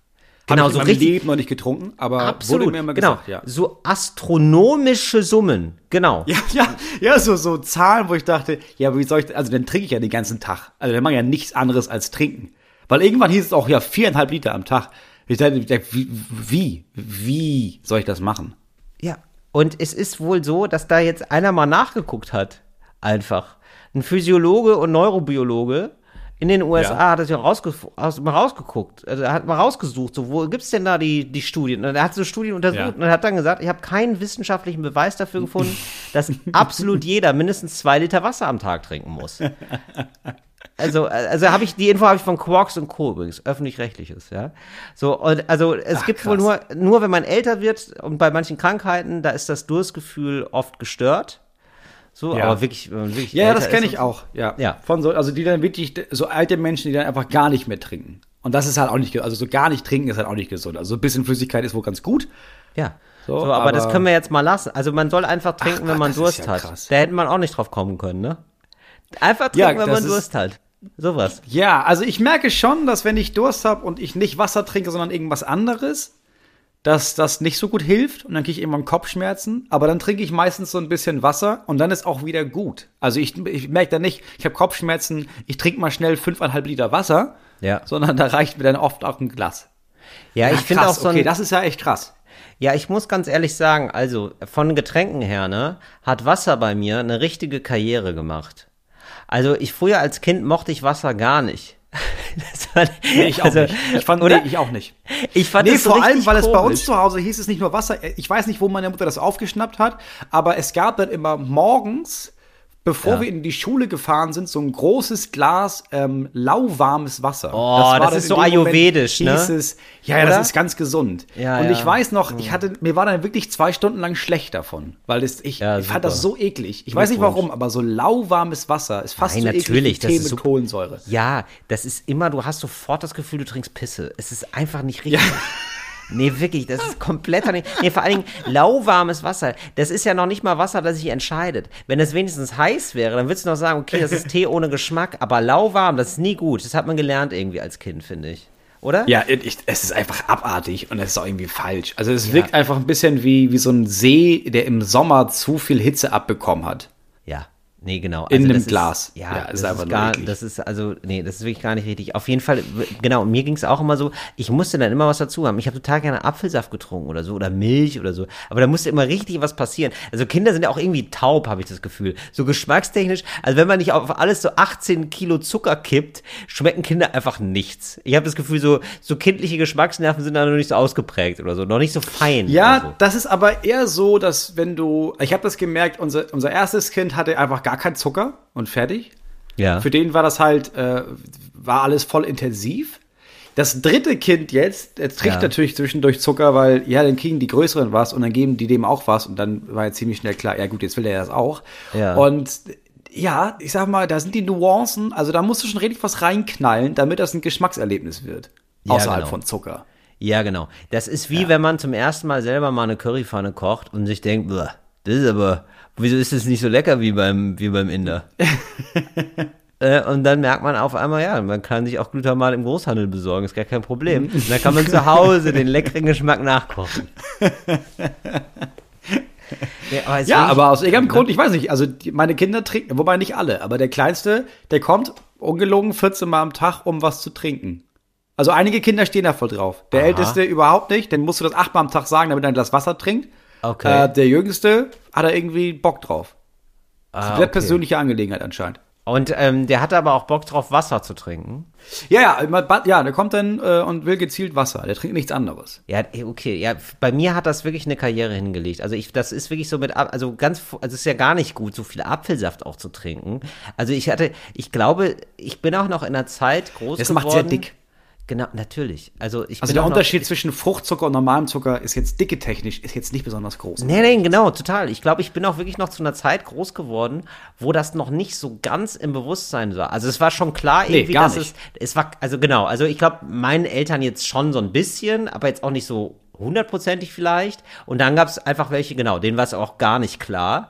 Genau, hab ich so richtig- Leben noch nicht getrunken, aber Absolut, wurde mir immer genau. gesagt, ja. So astronomische Summen, genau. Ja, ja, ja, so, so Zahlen, wo ich dachte, ja, wie soll ich, also dann trinke ich ja den ganzen Tag. Also dann mache ich ja nichts anderes als trinken. Weil irgendwann hieß es auch, ja, viereinhalb Liter am Tag. Ich dachte, wie, wie, wie soll ich das machen? Ja. Und es ist wohl so, dass da jetzt einer mal nachgeguckt hat. Einfach. Ein Physiologe und Neurobiologe in den USA Ja. hat das ja rausge aus, mal rausgeguckt. Also er hat mal rausgesucht, so, wo gibt's denn da die, die Studien? Und er hat so Studien untersucht Ja. und er hat dann gesagt, ich habe keinen wissenschaftlichen Beweis dafür gefunden, dass absolut jeder mindestens zwei Liter Wasser am Tag trinken muss. Also, also habe ich die Info habe ich von Quarks und Co. übrigens, öffentlich-rechtliches, ja. So, und also es Ach, gibt wohl krass. nur, nur wenn man älter wird und bei manchen Krankheiten, da ist das Durstgefühl oft gestört. So, Ja. aber wirklich, wenn man wirklich Ja, ja, das kenne ich auch. Ja. Ja. Von so, also die dann wirklich, so alte Menschen, die dann einfach gar nicht mehr trinken. Und das ist halt auch nicht, also so gar nicht trinken ist halt auch nicht gesund. Also so ein bisschen Flüssigkeit ist wohl ganz gut. Ja. So, So, aber, das aber- können wir jetzt mal lassen. Also man soll einfach trinken, wenn Gott, man das Durst ja hat. krass. Da hätte man auch nicht drauf kommen können, ne? Einfach Ja, trinken, wenn das man Durst hat. Sowas. Ja, also ich merke schon, dass wenn ich Durst habe und ich nicht Wasser trinke, sondern irgendwas anderes, dass das nicht so gut hilft und dann kriege ich irgendwann Kopfschmerzen. Aber dann trinke ich meistens so ein bisschen Wasser und dann ist auch wieder gut. Also ich, ich merke dann nicht, ich habe Kopfschmerzen, ich trinke mal schnell fünfeinhalb Liter Wasser, Ja. sondern da reicht mir dann oft auch ein Glas. Ja, ich finde auch so ein, okay, das ist ja echt krass. Ja, ich muss ganz ehrlich sagen, also von Getränken her, ne, hat Wasser bei mir eine richtige Karriere gemacht. Also ich früher als Kind mochte ich Wasser gar nicht. War- Nee, ich auch also, nicht. Ich fand, oder? nee, ich auch nicht. Ich fand Nee, das vor allem, weil es bei uns komisch. zu Hause hieß es nicht nur Wasser. Ich weiß nicht, wo meine Mutter das aufgeschnappt hat, aber es gab dann immer morgens, bevor Ja. wir in die Schule gefahren sind, so ein großes Glas ähm, lauwarmes Wasser. Oh, war das dann ist so dem Moment, ayurvedisch, ne? hieß Es, ja, ja, das ist ganz gesund. Ja, und ich weiß noch, ich hatte, mir war dann wirklich zwei Stunden lang schlecht davon, weil das, ich, ich fand das so eklig. Ich weiß nicht warum, aber so lauwarmes Wasser ist fast Nein, so eklig natürlich, wie das ist mit super. Kohlensäure. Ja, das ist immer, du hast sofort das Gefühl, du trinkst Pisse. Es ist einfach nicht richtig. Nee, wirklich, das ist komplett daneben. Nee, vor allen Dingen lauwarmes Wasser. Das ist ja noch nicht mal Wasser, das sich entscheidet. Wenn es wenigstens heiß wäre, dann würdest du noch sagen, okay, das ist Tee ohne Geschmack, aber lauwarm, das ist nie gut. Das hat man gelernt irgendwie als Kind, finde ich. Oder? Ja, ich, es ist einfach abartig und es ist auch irgendwie falsch. Also es wirkt einfach ein bisschen wie, wie so ein See, der im Sommer zu viel Hitze abbekommen hat. Nee, genau. In einem das Glas. Ist, ja, Ja, das ist einfach nur gar, das ist also, nee, das ist wirklich gar nicht richtig. Auf jeden Fall, genau, mir ging es auch immer so, ich musste dann immer was dazu haben. Ich habe total gerne Apfelsaft getrunken oder so oder Milch oder so. Aber da musste immer richtig was passieren. Also Kinder sind ja auch irgendwie taub, habe ich das Gefühl. So geschmackstechnisch, also wenn man nicht auf alles so 18 Kilo Zucker kippt, schmecken Kinder einfach nichts. Ich habe das Gefühl, so, so kindliche Geschmacksnerven sind da noch nicht so ausgeprägt oder so, noch nicht so fein. Ja, so. das ist aber eher so, dass wenn du, ich habe das gemerkt, unser, unser erstes Kind hatte einfach gar keinen Zucker und fertig. ja. Für den war das halt, äh, war alles voll intensiv. Das dritte Kind jetzt, jetzt trinkt Ja. natürlich zwischendurch Zucker, weil, ja, dann kriegen die Größeren was und dann geben die dem auch was und dann war ja ziemlich schnell klar, ja gut, jetzt will der das auch. Ja. Und ja, ich sag mal, da sind die Nuancen, also da musst du schon richtig was reinknallen, damit das ein Geschmackserlebnis wird. Ja, außerhalb genau. von Zucker. Ja, genau. Das ist wie wenn man zum ersten Mal selber mal eine Currypfanne kocht und sich denkt, "Bäh, das ist aber, wieso ist das nicht so lecker wie beim, wie beim Inder? Äh, Und dann merkt man auf einmal, ja, man kann sich auch Glutamat im Großhandel besorgen, ist gar kein Problem. Und dann kann man zu Hause den leckeren Geschmack nachkochen. Ja, aber, es Ja, aber aus irgendeinem Grund, ich weiß nicht, also die, meine Kinder trinken, wobei nicht alle, aber der Kleinste, der kommt ungelogen 14 Mal am Tag, um was zu trinken. Also einige Kinder stehen da voll drauf. Der Aha. Älteste überhaupt nicht, den musst du das achtmal am Tag sagen, damit er ein Glas Wasser trinkt. Okay. Äh, der Jüngste hat da irgendwie Bock drauf. Ah, Sehr okay. persönliche Angelegenheit anscheinend. Und ähm, der hatte aber auch Bock drauf, Wasser zu trinken. Ja, ja, ja, der kommt dann äh, und will gezielt Wasser. Der trinkt nichts anderes. Ja, eh, okay. Ja, bei mir hat das wirklich eine Karriere hingelegt. Also ich, das ist wirklich so mit, also ganz, also es ist ja gar nicht gut, so viel Apfelsaft auch zu trinken. Also ich hatte, ich glaube, ich bin auch noch in einer Zeit groß Das geworden. macht sehr dick. Genau, natürlich. Also ich Also der auch noch- Unterschied zwischen Fruchtzucker und normalem Zucker ist jetzt dicke technisch, ist jetzt nicht besonders groß. Nee, nee, genau, total. Ich glaube, ich bin auch wirklich noch zu einer Zeit groß geworden, wo das noch nicht so ganz im Bewusstsein war. Also es war schon klar Nee, irgendwie, gar dass nicht. es, es war, also genau, also ich glaube, meinen Eltern jetzt schon so ein bisschen, aber jetzt auch nicht so hundertprozentig vielleicht. Und dann gab es einfach welche, genau, denen war es auch gar nicht klar.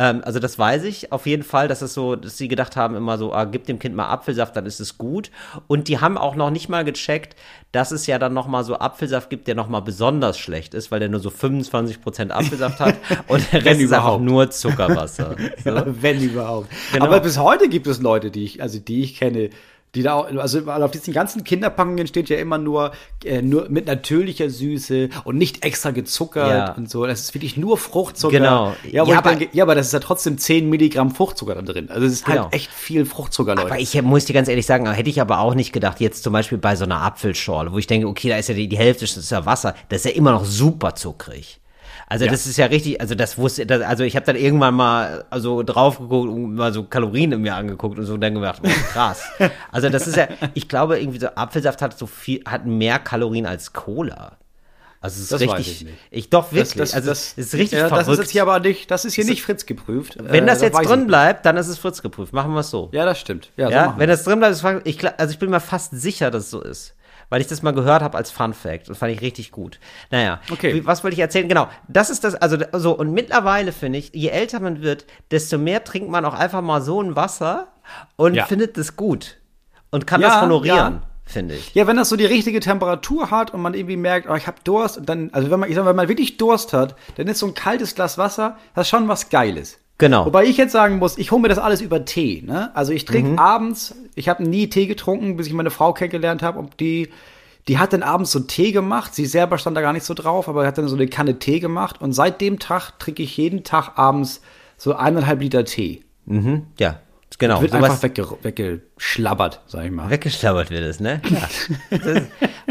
Ähm, also das weiß ich auf jeden Fall, dass es so, dass sie gedacht haben immer so, ah, gib dem Kind mal Apfelsaft, dann ist es gut. Und die haben auch noch nicht mal gecheckt, dass es ja dann noch mal so Apfelsaft gibt, der noch mal besonders schlecht ist, weil der nur so 25% Apfelsaft hat und der Rest ist einfach überhaupt. nur Zuckerwasser. So. Wenn überhaupt. Genau. Aber bis heute gibt es Leute, die ich, also die ich kenne, die da, also auf diesen ganzen Kinderpackungen steht ja immer nur, äh, nur mit natürlicher Süße und nicht extra gezuckert Ja. und so. Das ist wirklich nur Fruchtzucker. Genau. Ja, Ja, aber- denke, ja, aber das ist ja trotzdem 10 Milligramm Fruchtzucker da drin. Also es ist Genau. halt echt viel Fruchtzucker, Leute. Aber ich muss dir ganz ehrlich sagen, hätte ich aber auch nicht gedacht, jetzt zum Beispiel bei so einer Apfelschorle, wo ich denke, okay, da ist ja die, die Hälfte das ist ja Wasser, das ist ja immer noch super zuckrig. Also Ja. das ist ja richtig, also das wusste, das, also ich habe dann irgendwann mal also drauf geguckt und mal so Kalorien in mir angeguckt und so und dann gedacht, oh, krass. also das ist ja, ich glaube irgendwie so Apfelsaft hat so viel, hat mehr Kalorien als Cola. Also es ist Das richtig, ich ich, doch wirklich, also es ist richtig ja, verrückt. Das ist jetzt hier aber nicht, das ist hier nicht Fritz geprüft. Wenn Äh, das jetzt weiß ich drin bleibt, dann ist es Fritz geprüft. Machen wir es so. Ja, das stimmt. Ja, so Ja, machen wenn wir. das drin bleibt, ist ich, also ich bin mir fast sicher, dass es so ist. Weil ich das mal gehört habe als Fun Fact. Das fand ich richtig gut. Naja, Okay. wie, was wollte ich erzählen? Genau, das ist das, also so, und mittlerweile finde ich, je älter man wird, desto mehr trinkt man auch einfach mal so ein Wasser und Ja. findet es gut. Und kann Ja, das honorieren, ja. finde ich. Ja, wenn das so die richtige Temperatur hat und man irgendwie merkt, oh, ich habe Durst, und dann, also wenn man, ich sag, mal, wenn man wirklich Durst hat, dann ist so ein kaltes Glas Wasser, das ist schon was Geiles. Genau. Wobei ich jetzt sagen muss, ich hole mir das alles über Tee. Ne? Also ich trinke abends, ich habe nie Tee getrunken, bis ich meine Frau kennengelernt habe und die, die hat dann abends so Tee gemacht. Sie selber stand da gar nicht so drauf, aber hat dann so eine Kanne Tee gemacht und seit dem Tag trinke ich jeden Tag abends so eineinhalb Liter Tee. Mhm, ja. Genau. Wird einfach wegge weggeschlabbert, sag ich mal. Weggeschlabbert wird es, ne? Ja.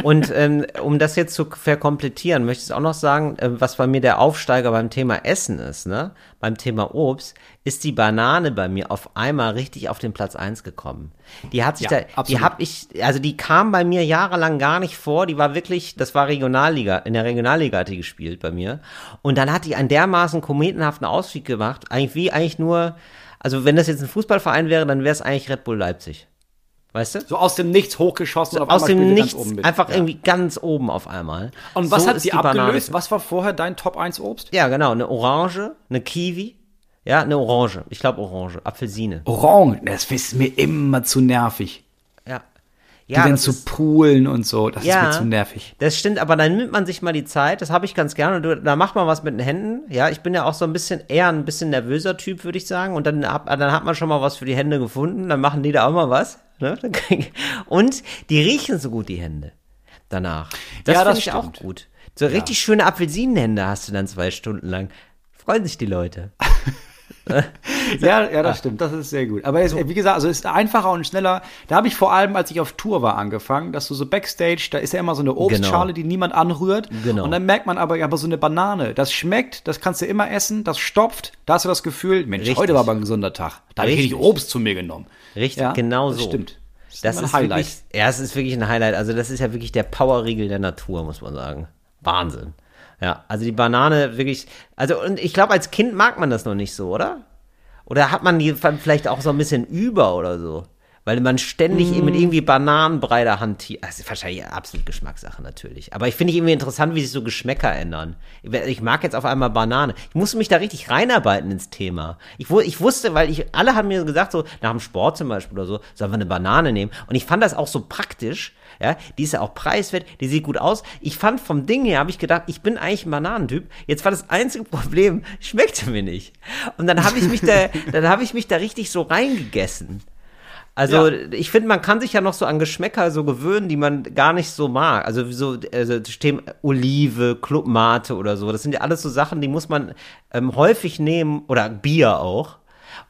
Und ähm, um das jetzt zu verkomplizieren, möchte ich auch noch sagen, äh, was bei mir der Aufsteiger beim Thema Essen ist, ne? Beim Thema Obst, ist die Banane bei mir auf einmal richtig auf den Platz eins gekommen. Die hat sich Ja, da, die absolut. hab ich, also die kam bei mir jahrelang gar nicht vor, die war wirklich, das war Regionalliga, in der Regionalliga hat die gespielt bei mir. Und dann hat die einen dermaßen kometenhaften Ausstieg gemacht, eigentlich wie eigentlich nur, also wenn das jetzt ein Fußballverein wäre, dann wäre es eigentlich Red Bull Leipzig. Weißt du? So aus dem Nichts hochgeschossen auf aus einmal dem Nichts, einfach ja. irgendwie ganz oben auf einmal. Und was So hat sie die Banane. abgelöst? Was war vorher dein Top 1 Obst? Ja, genau, eine Orange, eine Kiwi, ja, eine Orange. Ich glaube Orange, Apfelsine. Orange. Das ist mir immer zu nervig. Ja. Die dann zu ist, poolen und so. Das Ja. ist mir zu nervig. das stimmt, aber dann nimmt man sich mal die Zeit, das habe ich ganz gerne, du, da macht man was mit den Händen, ja, ich bin ja auch so ein bisschen, eher ein bisschen nervöser Typ, würde ich sagen, und dann, hab, dann hat man schon mal was für die Hände gefunden, dann machen die da auch mal was, ne? Und die riechen so gut, die Hände, danach. Das Ja, finde ich auch stimmt. gut. So richtig schöne Apfelsinenhände hast du dann zwei Stunden lang. Freuen sich die Leute. Ja, ja, das stimmt. Das ist sehr gut. Aber es, wie gesagt, also es ist einfacher und schneller. Da habe ich vor allem, als ich auf Tour war, angefangen, dass du so Backstage, da ist ja immer so eine Obstschale, die niemand anrührt. Genau. Und dann merkt man aber, ja, aber so eine Banane, das schmeckt, das kannst du immer essen, das stopft. Da hast du das Gefühl, Mensch, Richtig. heute war aber ein gesunder Tag. Da habe ich Richtig. Obst zu mir genommen. Richtig, Ja, genau so. stimmt. Das, Das ist ist ein Highlight. wirklich, ja, es ist wirklich ein Highlight. Also das ist ja wirklich der Powerriegel der Natur, muss man sagen. Wahnsinn. Ja, also die Banane wirklich, also und ich glaube, als Kind mag man das noch nicht so, oder? Oder hat man die vielleicht auch so ein bisschen über oder so? Weil man ständig Mm. mit irgendwie Bananenbrei da hantiert. Ist wahrscheinlich absolut Geschmackssache natürlich. Aber ich finde irgendwie interessant, wie sich so Geschmäcker ändern. Ich mag jetzt auf einmal Banane. Ich musste mich da richtig reinarbeiten ins Thema. Ich, ich wusste, weil ich, alle haben mir gesagt, so nach dem Sport zum Beispiel oder so, sollen wir eine Banane nehmen. Und ich fand das auch so praktisch. Ja, die ist ja auch preiswert, die sieht gut aus. Ich fand vom Ding her, habe ich gedacht, ich bin eigentlich ein Bananentyp. Jetzt war das einzige Problem, schmeckte mir nicht. Und dann habe ich mich da, dann habe ich mich da richtig so reingegessen. Also Ja. ich finde, man kann sich ja noch so an Geschmäcker so gewöhnen, die man gar nicht so mag. Also so also stehen Olive, Clubmate oder so. Das sind ja alles so Sachen, die muss man ähm, häufig nehmen oder Bier auch.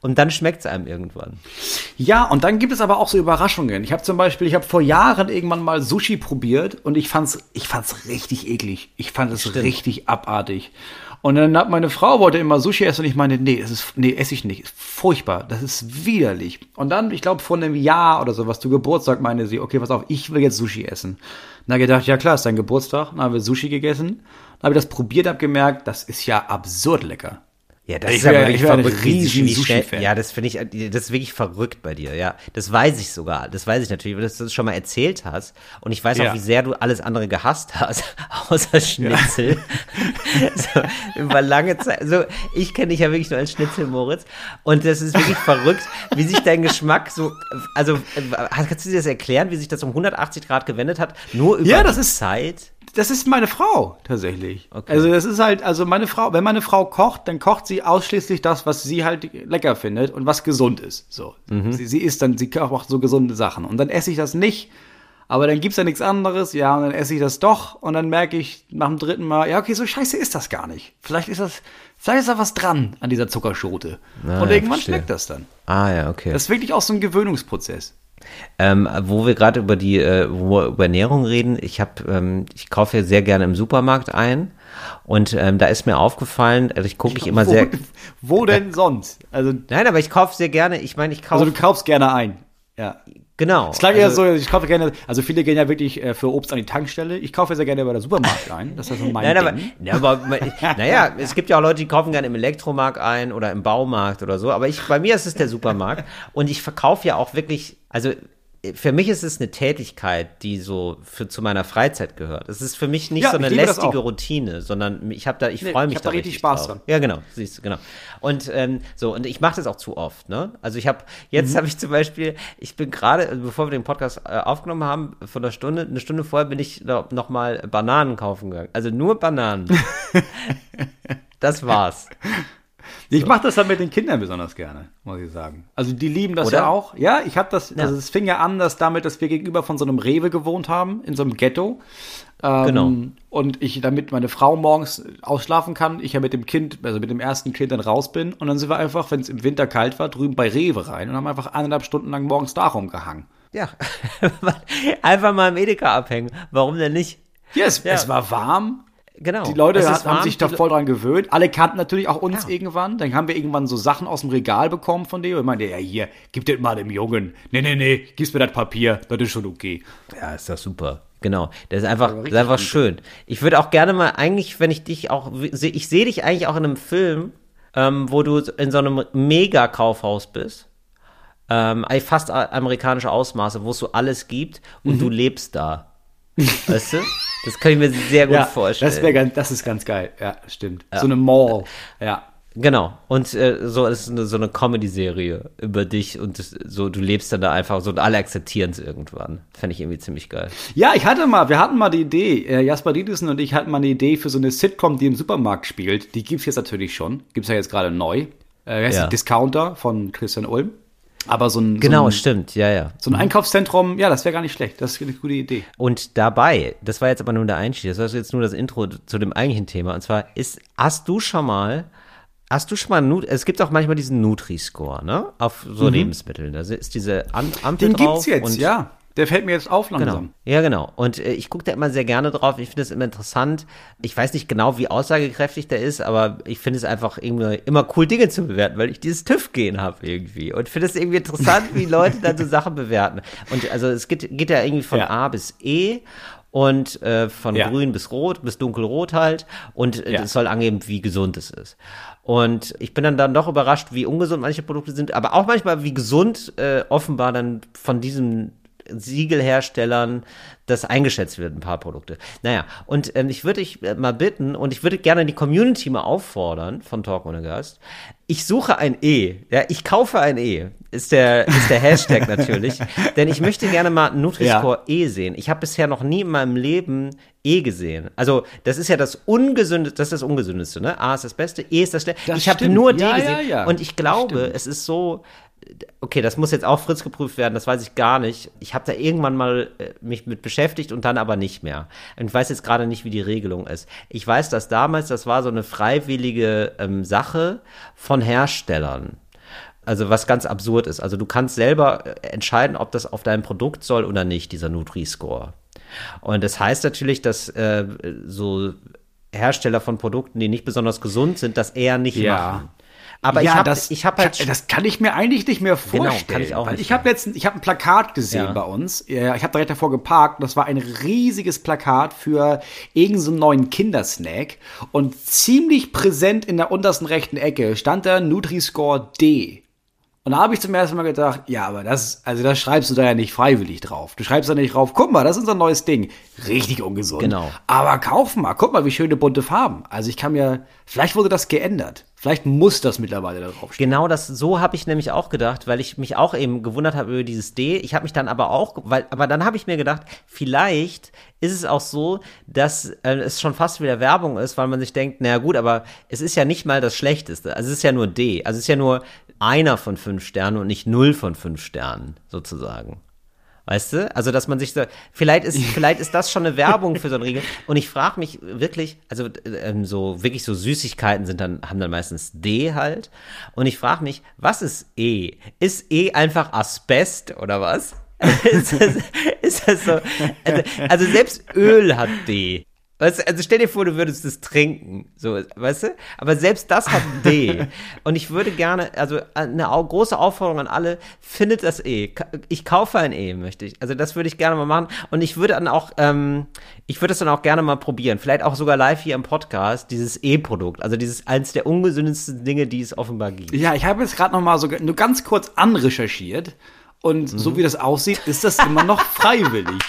Und dann schmeckt es einem irgendwann. Ja, und dann gibt es aber auch so Überraschungen. Ich habe zum Beispiel, ich habe vor Jahren irgendwann mal Sushi probiert und ich fand's, ich fand's richtig eklig. Ich fand es richtig abartig. Und dann hat meine Frau wollte immer Sushi essen und ich meine, nee, das ist, nee, esse ich nicht. Ist furchtbar. Das ist widerlich. Und dann, ich glaube, vor einem Jahr oder so, was zu Geburtstag, meinte sie, okay, pass auf, ich will jetzt Sushi essen. Ich gedacht, ja klar, ist dein Geburtstag. Dann haben wir Sushi gegessen. Dann habe ich das probiert, habe gemerkt, das ist ja absurd lecker. Ja, das Ich ist aber wirklich verrückt, wie- riesen wie schnell- Sushi-Fan. Ja, das finde ich, das ist wirklich verrückt bei dir, ja. Das weiß ich sogar. Das weiß ich natürlich, weil du das schon mal erzählt hast. Und ich weiß Ja. auch, wie sehr du alles andere gehasst hast, außer Schnitzel. so, über lange Zeit. So, ich kenne dich ja wirklich nur als Schnitzel, Moritz. Und das ist wirklich verrückt, wie sich dein Geschmack so, also, kannst du dir das erklären, wie sich das um 180 Grad gewendet hat? Nur über Ja, das ist- Zeit? Das ist meine Frau tatsächlich. Okay. Also das ist halt, also meine Frau, wenn meine Frau kocht, dann kocht sie ausschließlich das, was sie halt lecker findet und was gesund ist. So, Mhm. sie, sie isst dann, sie kocht so gesunde Sachen und dann esse ich das nicht. Aber dann gibt's ja nichts anderes, ja, und dann esse ich das doch und dann merke ich nach dem dritten Mal, ja, okay, so scheiße ist das gar nicht. Vielleicht ist das, vielleicht ist da was dran an dieser Zuckerschote. Ah, und irgendwann verstehe. schmeckt das dann. Ah, ja, okay. Das ist wirklich auch so ein Gewöhnungsprozess. Ähm, wo wir gerade über die äh, wo wir über Ernährung reden, ich habe, ähm, ich kaufe ja sehr gerne im Supermarkt ein und ähm, da ist mir aufgefallen, also ich gucke mich immer wo, sehr, wo denn sonst? Also, nein, aber ich kaufe sehr gerne, ich meine, ich kaufe, also du kaufst gerne ein. Ja. Genau. Es klang also, so, ich kaufe gerne, also viele gehen ja wirklich äh, für Obst an die Tankstelle. Ich kaufe sehr gerne bei der Supermarkt ein. Das ist so mein Nein, aber, Ding. ja, aber naja, es gibt ja auch Leute, die kaufen gerne im Elektromarkt ein oder im Baumarkt oder so, aber ich, bei mir ist es der Supermarkt und ich verkaufe ja auch wirklich, also für mich ist es eine Tätigkeit, die so für, zu meiner Freizeit gehört. Es ist für mich nicht Ja, so eine ich lästige. Routine, sondern ich habe da, ich Nee, freue ich mich hab da richtig richtig Spaß drauf. dran. Ja, genau, siehst du, genau. Und ähm, so und ich mache das auch zu oft, ne? Also ich habe Mhm. jetzt habe ich zum Beispiel, ich bin gerade, also bevor wir den Podcast äh, aufgenommen haben, von einer Stunde, eine Stunde vorher bin ich noch mal Bananen kaufen gegangen. Also nur Bananen. das war's. Ich mache das dann mit den Kindern besonders gerne, muss ich sagen. Also die lieben das Oder? ja auch. Ja, ich habe das, Ja. also es fing ja an, dass damit, dass wir gegenüber von so einem Rewe gewohnt haben, in so einem Ghetto. Ähm, Genau. Und ich, damit meine Frau morgens ausschlafen kann, ich ja mit dem Kind, also mit dem ersten Kind dann raus bin. Und dann sind wir einfach, wenn es im Winter kalt war, drüben bei Rewe rein und haben einfach eineinhalb Stunden lang morgens da rumgehangen. Ja. Einfach mal im Edeka abhängen. Warum denn nicht? Ja, es, Ja. es war warm. Genau. Die Leute haben warm, sich da voll dran gewöhnt. Alle kannten natürlich auch uns Ja. irgendwann. Dann haben wir irgendwann so Sachen aus dem Regal bekommen von denen. Und ich meinte, ja, hier, gib das mal dem Jungen. Nee, nee, nee, gib's mir das Papier. Das ist schon okay. Ja, ist das super. Genau. Das ist einfach, das ist einfach schön. Ich würde auch gerne mal, eigentlich, wenn ich dich auch, ich sehe dich eigentlich auch in einem Film, ähm, wo du in so einem Mega-Kaufhaus bist. Ähm, eigentlich fast amerikanische Ausmaße, wo es so alles gibt und Mhm. du lebst da. Weißt du? Das kann ich mir sehr gut Ja, vorstellen. das, ganz, das ist ganz geil. Ja, stimmt. So eine Mall. Ja. Genau. Und äh, so es ist eine, so eine Comedy-Serie über dich und das, so du lebst dann da einfach so und alle akzeptieren es irgendwann. Fände ich irgendwie ziemlich geil. Ja, ich hatte mal, wir hatten mal die Idee, äh, Jasper Dietersen und ich hatten mal eine Idee für so eine Sitcom, die im Supermarkt spielt. Die gibt's jetzt natürlich schon. Gibt's ja jetzt gerade neu. Äh, heißt Ja. Discounter von Christian Ulm. Aber so ein, Genau, so ein, stimmt, ja, ja. so ein Einkaufszentrum, ja, das wäre gar nicht schlecht. Das ist eine gute Idee. Und dabei, das war jetzt aber nur der Einstieg, das war jetzt nur das Intro zu dem eigentlichen Thema. Und zwar ist, hast du schon mal, hast du schon mal, Nut es gibt auch manchmal diesen Nutri-Score, ne? Auf so Lebensmitteln. Da ist diese An Ampel Den drauf. gibt's jetzt, und ja. Der fällt mir jetzt auf Genau. langsam. Ja, genau. Und äh, ich gucke da immer sehr gerne drauf. Ich finde es immer interessant. Ich weiß nicht genau, wie aussagekräftig der ist, aber ich finde es einfach irgendwie immer cool, Dinge zu bewerten, weil ich dieses TÜV-Gehen habe irgendwie. Und finde es irgendwie interessant, wie Leute dann so Sachen bewerten. Und also es geht, geht ja irgendwie von Ja. A bis E und äh, von Ja. grün bis rot bis dunkelrot halt. Und äh, Ja. es soll angeben, wie gesund es ist. Und ich bin dann, dann doch überrascht, wie ungesund manche Produkte sind, aber auch manchmal, wie gesund äh, offenbar dann von diesem Siegelherstellern das eingeschätzt wird, ein paar Produkte. Naja, und ähm, ich würde dich äh, mal bitten und ich würde gerne die Community mal auffordern von Talk ohne Gast. Ich suche ein E. Ja, ich kaufe ein E. Ist der, ist der Hashtag natürlich. Denn ich möchte gerne mal Nutri-Score E sehen. Ich habe bisher noch nie in meinem Leben E gesehen. Also, das ist ja das ungesündeste, das ist das ungesündeste, ne? A ist das Beste, E ist das Schlechte. Das Ich habe nur D Ja, gesehen. ja, ja. Und ich glaube, es ist so, okay, das muss jetzt auch Fritz geprüft werden, das weiß ich gar nicht. Ich habe da irgendwann mal äh, mich mit beschäftigt und dann aber nicht mehr. Und ich weiß jetzt gerade nicht, wie die Regelung ist. Ich weiß, dass damals, das war so eine freiwillige ähm, Sache von Herstellern. Also was ganz absurd ist. Also du kannst selber äh, entscheiden, ob das auf dein Produkt soll oder nicht, dieser Nutri-Score. Und das heißt natürlich, dass äh, so Hersteller von Produkten, die nicht besonders gesund sind, das eher nicht Ja. machen. Aber ja, ich habe das, ich hab halt kann, das kann ich mir eigentlich nicht mehr Genau, vorstellen. kann ich auch nicht ich habe letztens, ich habe ein Plakat gesehen Ja. bei uns. Ich habe direkt davor geparkt. Das war ein riesiges Plakat für irgendeinen so neuen Kindersnack und ziemlich präsent in der untersten rechten Ecke stand da Nutri-Score D. Und da habe ich zum ersten Mal gedacht, ja, aber das, also das schreibst du da ja nicht freiwillig drauf. Du schreibst da nicht drauf, guck mal, das ist unser neues Ding. Richtig ungesund. Genau. Aber kauf mal, guck mal, wie schöne bunte Farben. Also ich kann mir, vielleicht wurde das geändert. Vielleicht muss das mittlerweile da drauf stehen. Genau das, so habe ich nämlich auch gedacht, weil ich mich auch eben gewundert habe über dieses D. Ich habe mich dann aber auch, weil, aber dann habe ich mir gedacht, vielleicht ist es auch so, dass äh, es schon fast wieder Werbung ist, weil man sich denkt, naja gut, aber es ist ja nicht mal das Schlechteste. Also es ist ja nur D. Also es ist ja nur einer von fünf Sternen und nicht null von fünf Sternen, sozusagen. Weißt du? Also, dass man sich so, vielleicht ist, vielleicht ist das schon eine Werbung für so eine Regel. Und ich frage mich wirklich, also ähm, so wirklich so Süßigkeiten sind dann, haben dann meistens D halt. Und ich frage mich, was ist E? Ist E einfach Asbest oder was? ist, das, ist das so? Also, also selbst Öl hat D. Weißt du, also stell dir vor, du würdest es trinken, so, weißt du? Aber selbst das hat D. Und ich würde gerne, also eine große Aufforderung an alle, findet das E. Ich kaufe ein E, möchte ich. Also das würde ich gerne mal machen. Und ich würde dann auch, ähm, ich würde es dann auch gerne mal probieren. Vielleicht auch sogar live hier im Podcast, dieses E-Produkt. Also dieses eins der ungesündesten Dinge, die es offenbar gibt. Ja, ich habe jetzt gerade noch mal so nur ganz kurz anrecherchiert und Mhm. so wie das aussieht, ist das immer noch freiwillig.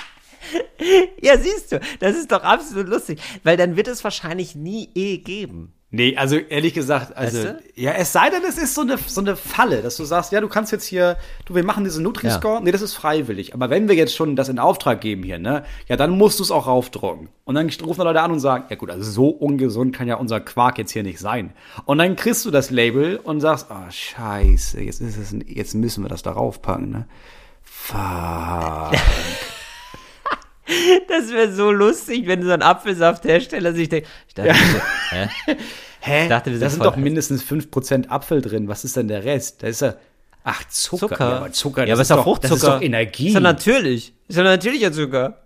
Ja, siehst du, das ist doch absolut lustig, weil dann wird es wahrscheinlich nie E geben. Nee, also ehrlich gesagt, also Weißt ja, es sei denn, es ist so eine, so eine Falle, dass du sagst, ja, du kannst jetzt hier, du, wir machen diese Nutri-Score, nee, das ist freiwillig. Aber wenn wir jetzt schon das in Auftrag geben hier, ne, ja, dann musst du es auch raufdrucken. Und dann rufen Leute an und sagen, ja gut, also so ungesund kann ja unser Quark jetzt hier nicht sein. Und dann kriegst du das Label und sagst, ah, scheiße, jetzt ist es, jetzt müssen wir das da raufpacken, ne. Fuck. Das wäre so lustig, wenn so ein Apfelsafthersteller sich denkt, ich dachte, hä? Hä? Ich dachte, da sind doch mindestens 5% Apfel drin. Was ist denn der Rest? Da ist ja. Ach, Zucker. Zucker. Ja, aber Zucker, ja, aber ist doch Fruchtzucker. das ist doch Energie. Ist doch natürlich. Ist doch natürlicher Zucker.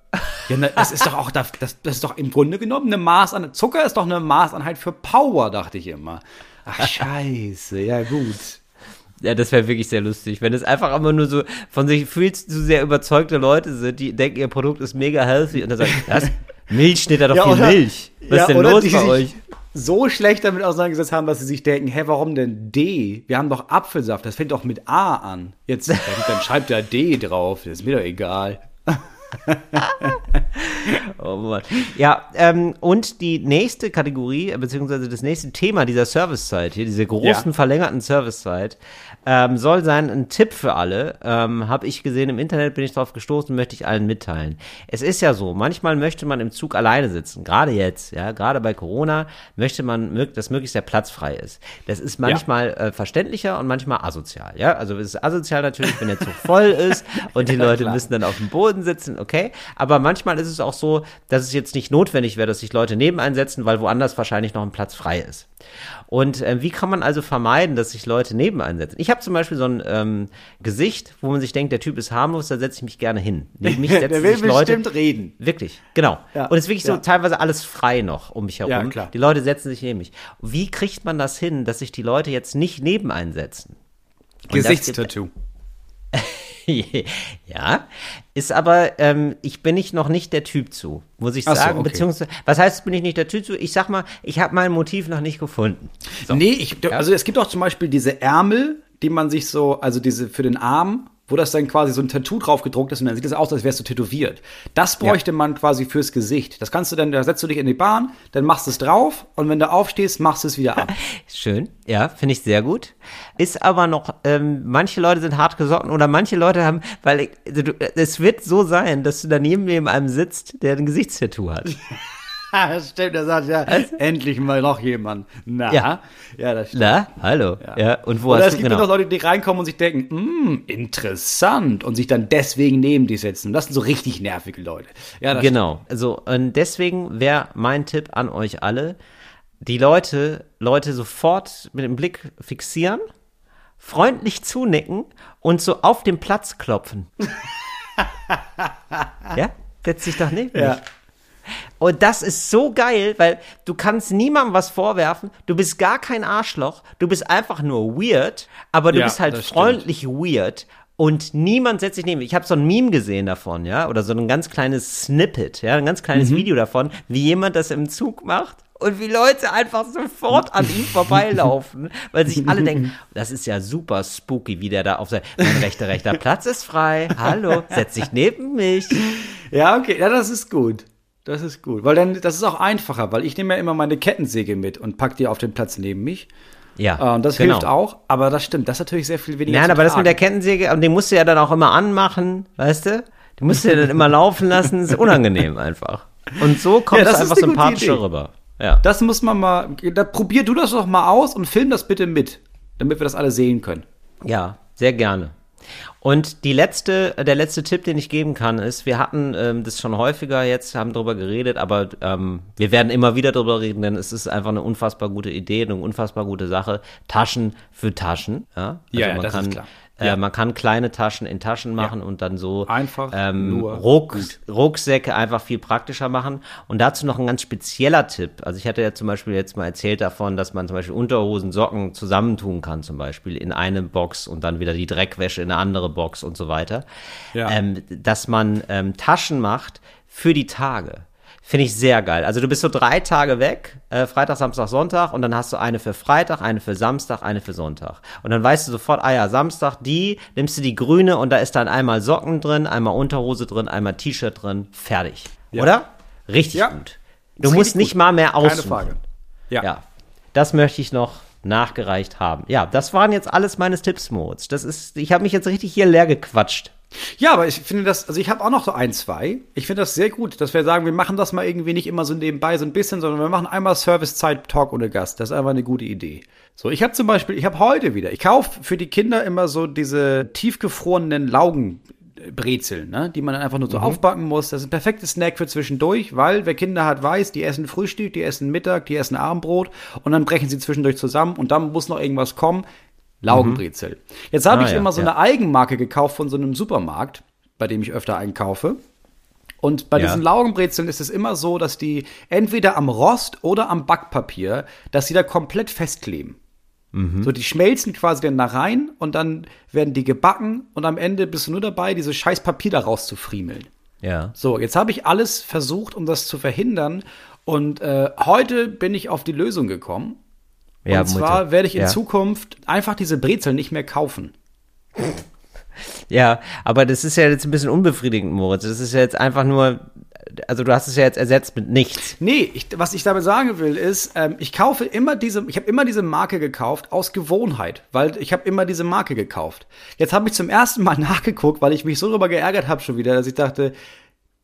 ja, na, das ist doch auch, das, das ist doch im Grunde genommen eine Maßeinheit. Zucker ist doch eine Maßeinheit für Power, dachte ich immer. Ach, scheiße. Ja, gut. Ja, das wäre wirklich sehr lustig, wenn es einfach immer nur so von sich viel zu sehr überzeugte Leute sind, die denken, ihr Produkt ist mega healthy und dann sagen, was? Milch steht da doch Ja, viel oder- Milch. Was ja, ist denn los bei euch? So schlecht damit auseinandergesetzt haben, dass sie sich denken, hä, warum denn D? Wir haben doch Apfelsaft, das fängt doch mit A an. Jetzt, dann, dann schreibt da D drauf, das ist mir doch egal. Oh Mann. Ja, ähm, und die nächste Kategorie, äh, beziehungsweise das nächste Thema dieser Servicezeit hier, diese großen Ja. verlängerten Servicezeit, ähm, soll sein ein Tipp für alle. Ähm, Habe ich gesehen im Internet, bin ich drauf gestoßen, möchte ich allen mitteilen. Es ist ja so, manchmal möchte man im Zug alleine sitzen, gerade jetzt, ja, gerade bei Corona möchte man, dass möglichst der Platz frei ist. Das ist manchmal äh, verständlicher und manchmal asozial, ja. Also es ist asozial natürlich, wenn der Zug voll ist und die Leute müssen dann auf dem Boden sitzen, okay. Aber manchmal ist es auch so, dass es jetzt nicht notwendig wäre, dass sich Leute neben einsetzen, weil woanders wahrscheinlich noch ein Platz frei ist. Und äh, wie kann man also vermeiden, dass sich Leute neben einsetzen? Ich habe zum Beispiel so ein ähm, Gesicht, wo man sich denkt, der Typ ist harmlos, da setze ich mich gerne hin. Neben mich setzen Der will sich Leute. bestimmt reden. Wirklich, genau. Ja, Und es ist wirklich so ja. teilweise alles frei noch um mich herum. Ja, klar. Die Leute setzen sich neben mich. Wie kriegt man das hin, dass sich die Leute jetzt nicht neben einsetzen? Und das gibt- Gesichtstattoo. ja, ist aber, ähm, ich bin ich noch nicht der Typ zu, muss ich Ach so, sagen. okay. Beziehungsweise, was heißt, bin ich nicht der Typ zu? Ich sag mal, ich habe mein Motiv noch nicht gefunden. So. Nee, ich, also es gibt auch zum Beispiel diese Ärmel, die man sich so, also diese für den Arm, wo das dann quasi so ein Tattoo drauf gedruckt ist und dann sieht es aus, als wärst du tätowiert. Das bräuchte man quasi fürs Gesicht. Das kannst du dann, da setzt du dich in die Bahn, dann machst du es drauf und wenn du aufstehst, machst du es wieder ab. Schön, ja, finde ich sehr gut. Ist aber noch, ähm, manche Leute sind hart gesotten oder manche Leute haben, weil also du, es wird so sein, dass du daneben neben einem sitzt, der ein Gesichtstattoo hat. stimmt, der sagt ja, endlich mal noch jemand. Na, Ja. ja, das stimmt. Na, hallo. Ja, und wo Oder hast es du, gibt genau. noch Leute, die reinkommen und sich denken, hm, interessant und sich dann deswegen neben die setzen. Das sind so richtig nervige Leute. Ja, das Genau. Also und deswegen wäre mein Tipp an euch alle, die Leute, Leute sofort mit dem Blick fixieren, freundlich zunicken und so auf dem Platz klopfen. ja? Setz dich doch neben stimmt. Ja. mich. Und das ist so geil, weil du kannst niemandem was vorwerfen. Du bist gar kein Arschloch. Du bist einfach nur weird, aber du Ja, bist halt das stimmt. freundlich weird. Und niemand setzt sich neben. Ich habe so ein Meme gesehen davon, ja, oder so ein ganz kleines Snippet, ja, ein ganz kleines Mhm. Video davon, wie jemand das im Zug macht und wie Leute einfach sofort an ihm vorbeilaufen, weil sich alle denken, das ist ja super spooky, wie der da auf sein, rechter, rechter Platz ist frei, hallo, setz dich neben mich. Ja, okay, ja, das ist gut. Das ist gut. Weil dann, das ist auch einfacher, weil ich nehme ja immer meine Kettensäge mit und pack die auf den Platz neben mich. Ja, Äh, und das genau. hilft auch, aber das stimmt, das ist natürlich sehr viel weniger. Nein, aber das mit der tragen. Kettensäge, und den musst du ja dann auch immer anmachen, weißt du? Die musst du ja dann immer laufen lassen, ist unangenehm einfach. Und so kommst Ja, das ist einfach sympathischer rüber. Ja. Das muss man mal, da probier du das doch mal aus und film das bitte mit, damit wir das alle sehen können. Ja, sehr gerne. Und die letzte, der letzte Tipp, den ich geben kann, ist, wir hatten ähm, das schon häufiger jetzt, haben darüber geredet, aber ähm, wir werden immer wieder darüber reden, denn es ist einfach eine unfassbar gute Idee, eine unfassbar gute Sache. Taschen für Taschen. Ja, also Ja, ja, das kann, ist klar. Äh, Ja. Man kann kleine Taschen in Taschen machen und dann so Einfach, ähm, nur Ruck. Rucksäcke einfach viel praktischer machen. Und dazu noch ein ganz spezieller Tipp. Also ich hatte ja zum Beispiel jetzt mal erzählt davon, dass man zum Beispiel Unterhosen, Socken zusammentun kann, zum Beispiel in eine Box und dann wieder die Dreckwäsche in eine andere Box und so weiter. Ja. Ähm, dass man ähm, Taschen macht für die Tage. Finde ich sehr geil. Also du bist so drei Tage weg, äh, Freitag, Samstag, Sonntag und dann hast du eine für Freitag, eine für Samstag, eine für Sonntag. Und dann weißt du sofort, ah ja, Samstag, die, nimmst du die grüne und da ist dann einmal Socken drin, einmal Unterhose drin, einmal T-Shirt drin, fertig. Oder? Richtig Ja. gut. Du Ist musst nicht gut. mal mehr Keine aussuchen. Frage. Ja. Ja. Das möchte ich noch nachgereicht haben. Ja, das waren jetzt alles meine Tipps, Moritz. Das ist, ich habe mich jetzt richtig hier leer gequatscht. Ja, aber ich finde das, also ich habe auch noch so ein, zwei. Ich finde das sehr gut, dass wir sagen, wir machen das mal irgendwie nicht immer so nebenbei, so ein bisschen, sondern wir machen einmal Servicezeit-Talk ohne Gast. Das ist einfach eine gute Idee. So, ich habe zum Beispiel, ich habe heute wieder, ich kaufe für die Kinder immer so diese tiefgefrorenen Laugenbrezeln, ne, die man dann einfach nur so aufbacken muss. Das ist ein perfektes Snack für zwischendurch, weil wer Kinder hat, weiß, die essen Frühstück, die essen Mittag, die essen Abendbrot und dann brechen sie zwischendurch zusammen und dann muss noch irgendwas kommen. Laugenbrezel. Jetzt habe Ah, ich ja, immer so ja. eine Eigenmarke gekauft von so einem Supermarkt, bei dem ich öfter einkaufe. Und bei Ja. diesen Laugenbrezeln ist es immer so, dass die entweder am Rost oder am Backpapier, dass sie da komplett festkleben. Mhm. So, die schmelzen quasi dann da rein und dann werden die gebacken und am Ende bist du nur dabei, dieses scheiß Papier da rauszufriemeln. Ja. So, jetzt habe ich alles versucht, um das zu verhindern. Und äh, heute bin ich auf die Lösung gekommen. Ja, und zwar Mutter. werde ich in ja. Zukunft einfach diese Brezeln nicht mehr kaufen. Ja, aber das ist ja jetzt ein bisschen unbefriedigend, Moritz. Das ist ja jetzt einfach nur, also du hast es ja jetzt ersetzt mit nichts. Nee, ich, was ich damit sagen will, ist, ähm, ich kaufe immer diese, ich habe immer diese Marke gekauft aus Gewohnheit, weil ich habe immer diese Marke gekauft. Jetzt habe ich zum ersten Mal nachgeguckt, weil ich mich so darüber geärgert habe schon wieder, dass ich dachte,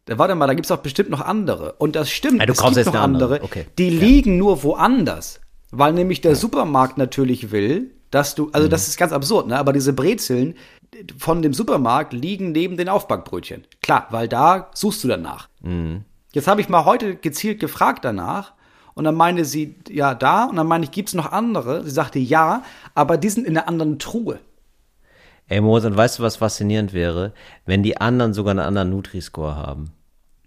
da, warte mal, da gibt's doch bestimmt noch andere. Und das stimmt, Ja, du es gibt jetzt noch andere. andere. Okay. Die liegen nur woanders, weil nämlich der Supermarkt natürlich will, dass du, also Mhm. das ist ganz absurd, ne? Aber diese Brezeln von dem Supermarkt liegen neben den Aufbackbrötchen. Klar, weil da suchst du danach. Mhm. Jetzt habe ich mal heute gezielt gefragt danach und dann meinte sie, ja, da. Und dann meine ich, gibt's noch andere? Sie sagte, ja, aber die sind in einer anderen Truhe. Ey, Moritz, und weißt du, was faszinierend wäre? Wenn die anderen sogar einen anderen Nutri-Score haben.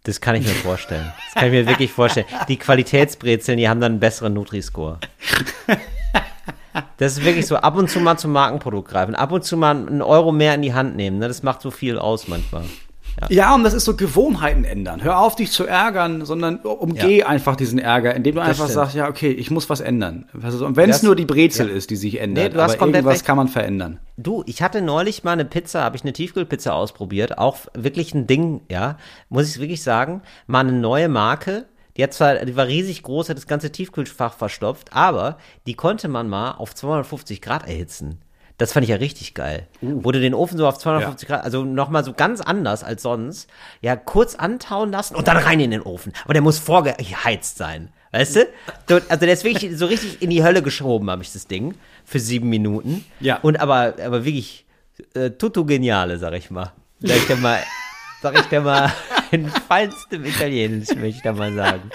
Das kann ich mir vorstellen. Das kann ich mir wirklich vorstellen. Die Qualitätsbrezeln, die haben dann einen besseren Nutri-Score. Das ist wirklich so, ab und zu mal zum Markenprodukt greifen, ab und zu mal einen Euro mehr in die Hand nehmen. Ne? Das macht so viel aus manchmal. Ja, und das ist so Gewohnheiten ändern. Hör auf, dich zu ärgern, sondern umgeh einfach diesen Ärger, indem du einfach stimmt. sagst, ja, okay, ich muss was ändern. Und wenn es Das- nur die Brezel ist, die sich ändert, Nee, aber irgendwas recht. kann man verändern. Du, ich hatte neulich mal eine Pizza, habe ich eine Tiefkühlpizza ausprobiert, auch wirklich ein Ding, ja, muss ich wirklich sagen, mal eine neue Marke. Die hat zwar, die war riesig groß, hat das ganze Tiefkühlfach verstopft, aber die konnte man mal auf 250 Grad erhitzen. Das fand ich ja richtig geil. Uh. Wurde den Ofen so auf 250 Grad, also nochmal so ganz anders als sonst, ja, kurz antauen lassen und dann rein in den Ofen. Aber der muss vorgeheizt sein. Weißt du? So, Also der ist wirklich so richtig in die Hölle geschoben, habe ich das Ding. Für sieben Minuten. Ja. Und aber, aber wirklich äh, tutto geniale, sag ich mal. Sag ich dir mal, sag ich dir mal, in feinstem Italienisch, möchte ich da mal sagen.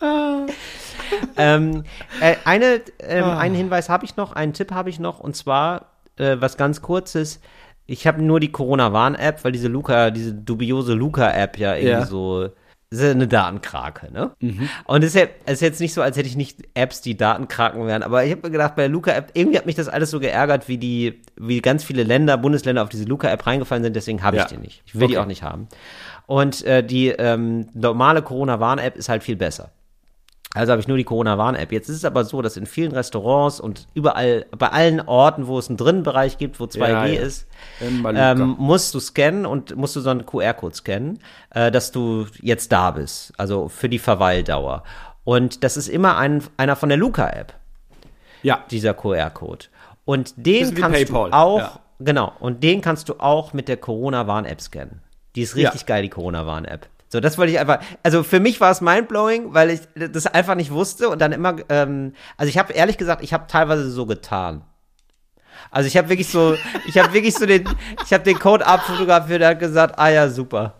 ähm, äh, eine, ähm, einen Hinweis habe ich noch, einen Tipp habe ich noch, und zwar äh, was ganz kurzes. Ich habe nur die Corona-Warn-App, weil diese Luca, diese dubiose Luca-App ja irgendwie Ja. so ist eine Datenkrake, ne? Und es ist, ja, ist jetzt nicht so, als hätte ich nicht Apps, die Datenkraken wären, aber ich habe mir gedacht, bei der Luca-App, irgendwie hat mich das alles so geärgert, wie die, wie ganz viele Länder, Bundesländer auf diese Luca-App reingefallen sind, deswegen habe ich Ja. die nicht. Ich will die Okay. auch nicht haben. Und äh, die ähm, normale Corona-Warn-App ist halt viel besser. Also habe ich nur die Corona-Warn-App. Jetzt ist es aber so, dass in vielen Restaurants und überall, bei allen Orten, wo es einen Drinnenbereich gibt, wo 2G Ja, ja. ist, ähm, musst du scannen und musst du so einen QR-Code scannen, äh, dass du jetzt da bist. Also für die Verweildauer. Und das ist immer ein, einer von der Luca-App, Ja. dieser QR-Code. Und den kannst PayPal, du auch, ja. genau, und den kannst du auch mit der Corona-Warn-App scannen. Die ist richtig geil, die Corona-Warn-App. So, das wollte ich einfach, also für mich war es mindblowing, weil ich das einfach nicht wusste und dann immer, ähm, also ich habe ehrlich gesagt, ich habe teilweise so getan. Also ich habe wirklich so, ich habe wirklich so den, ich habe den Code abfotografiert und hat gesagt, ah ja, super.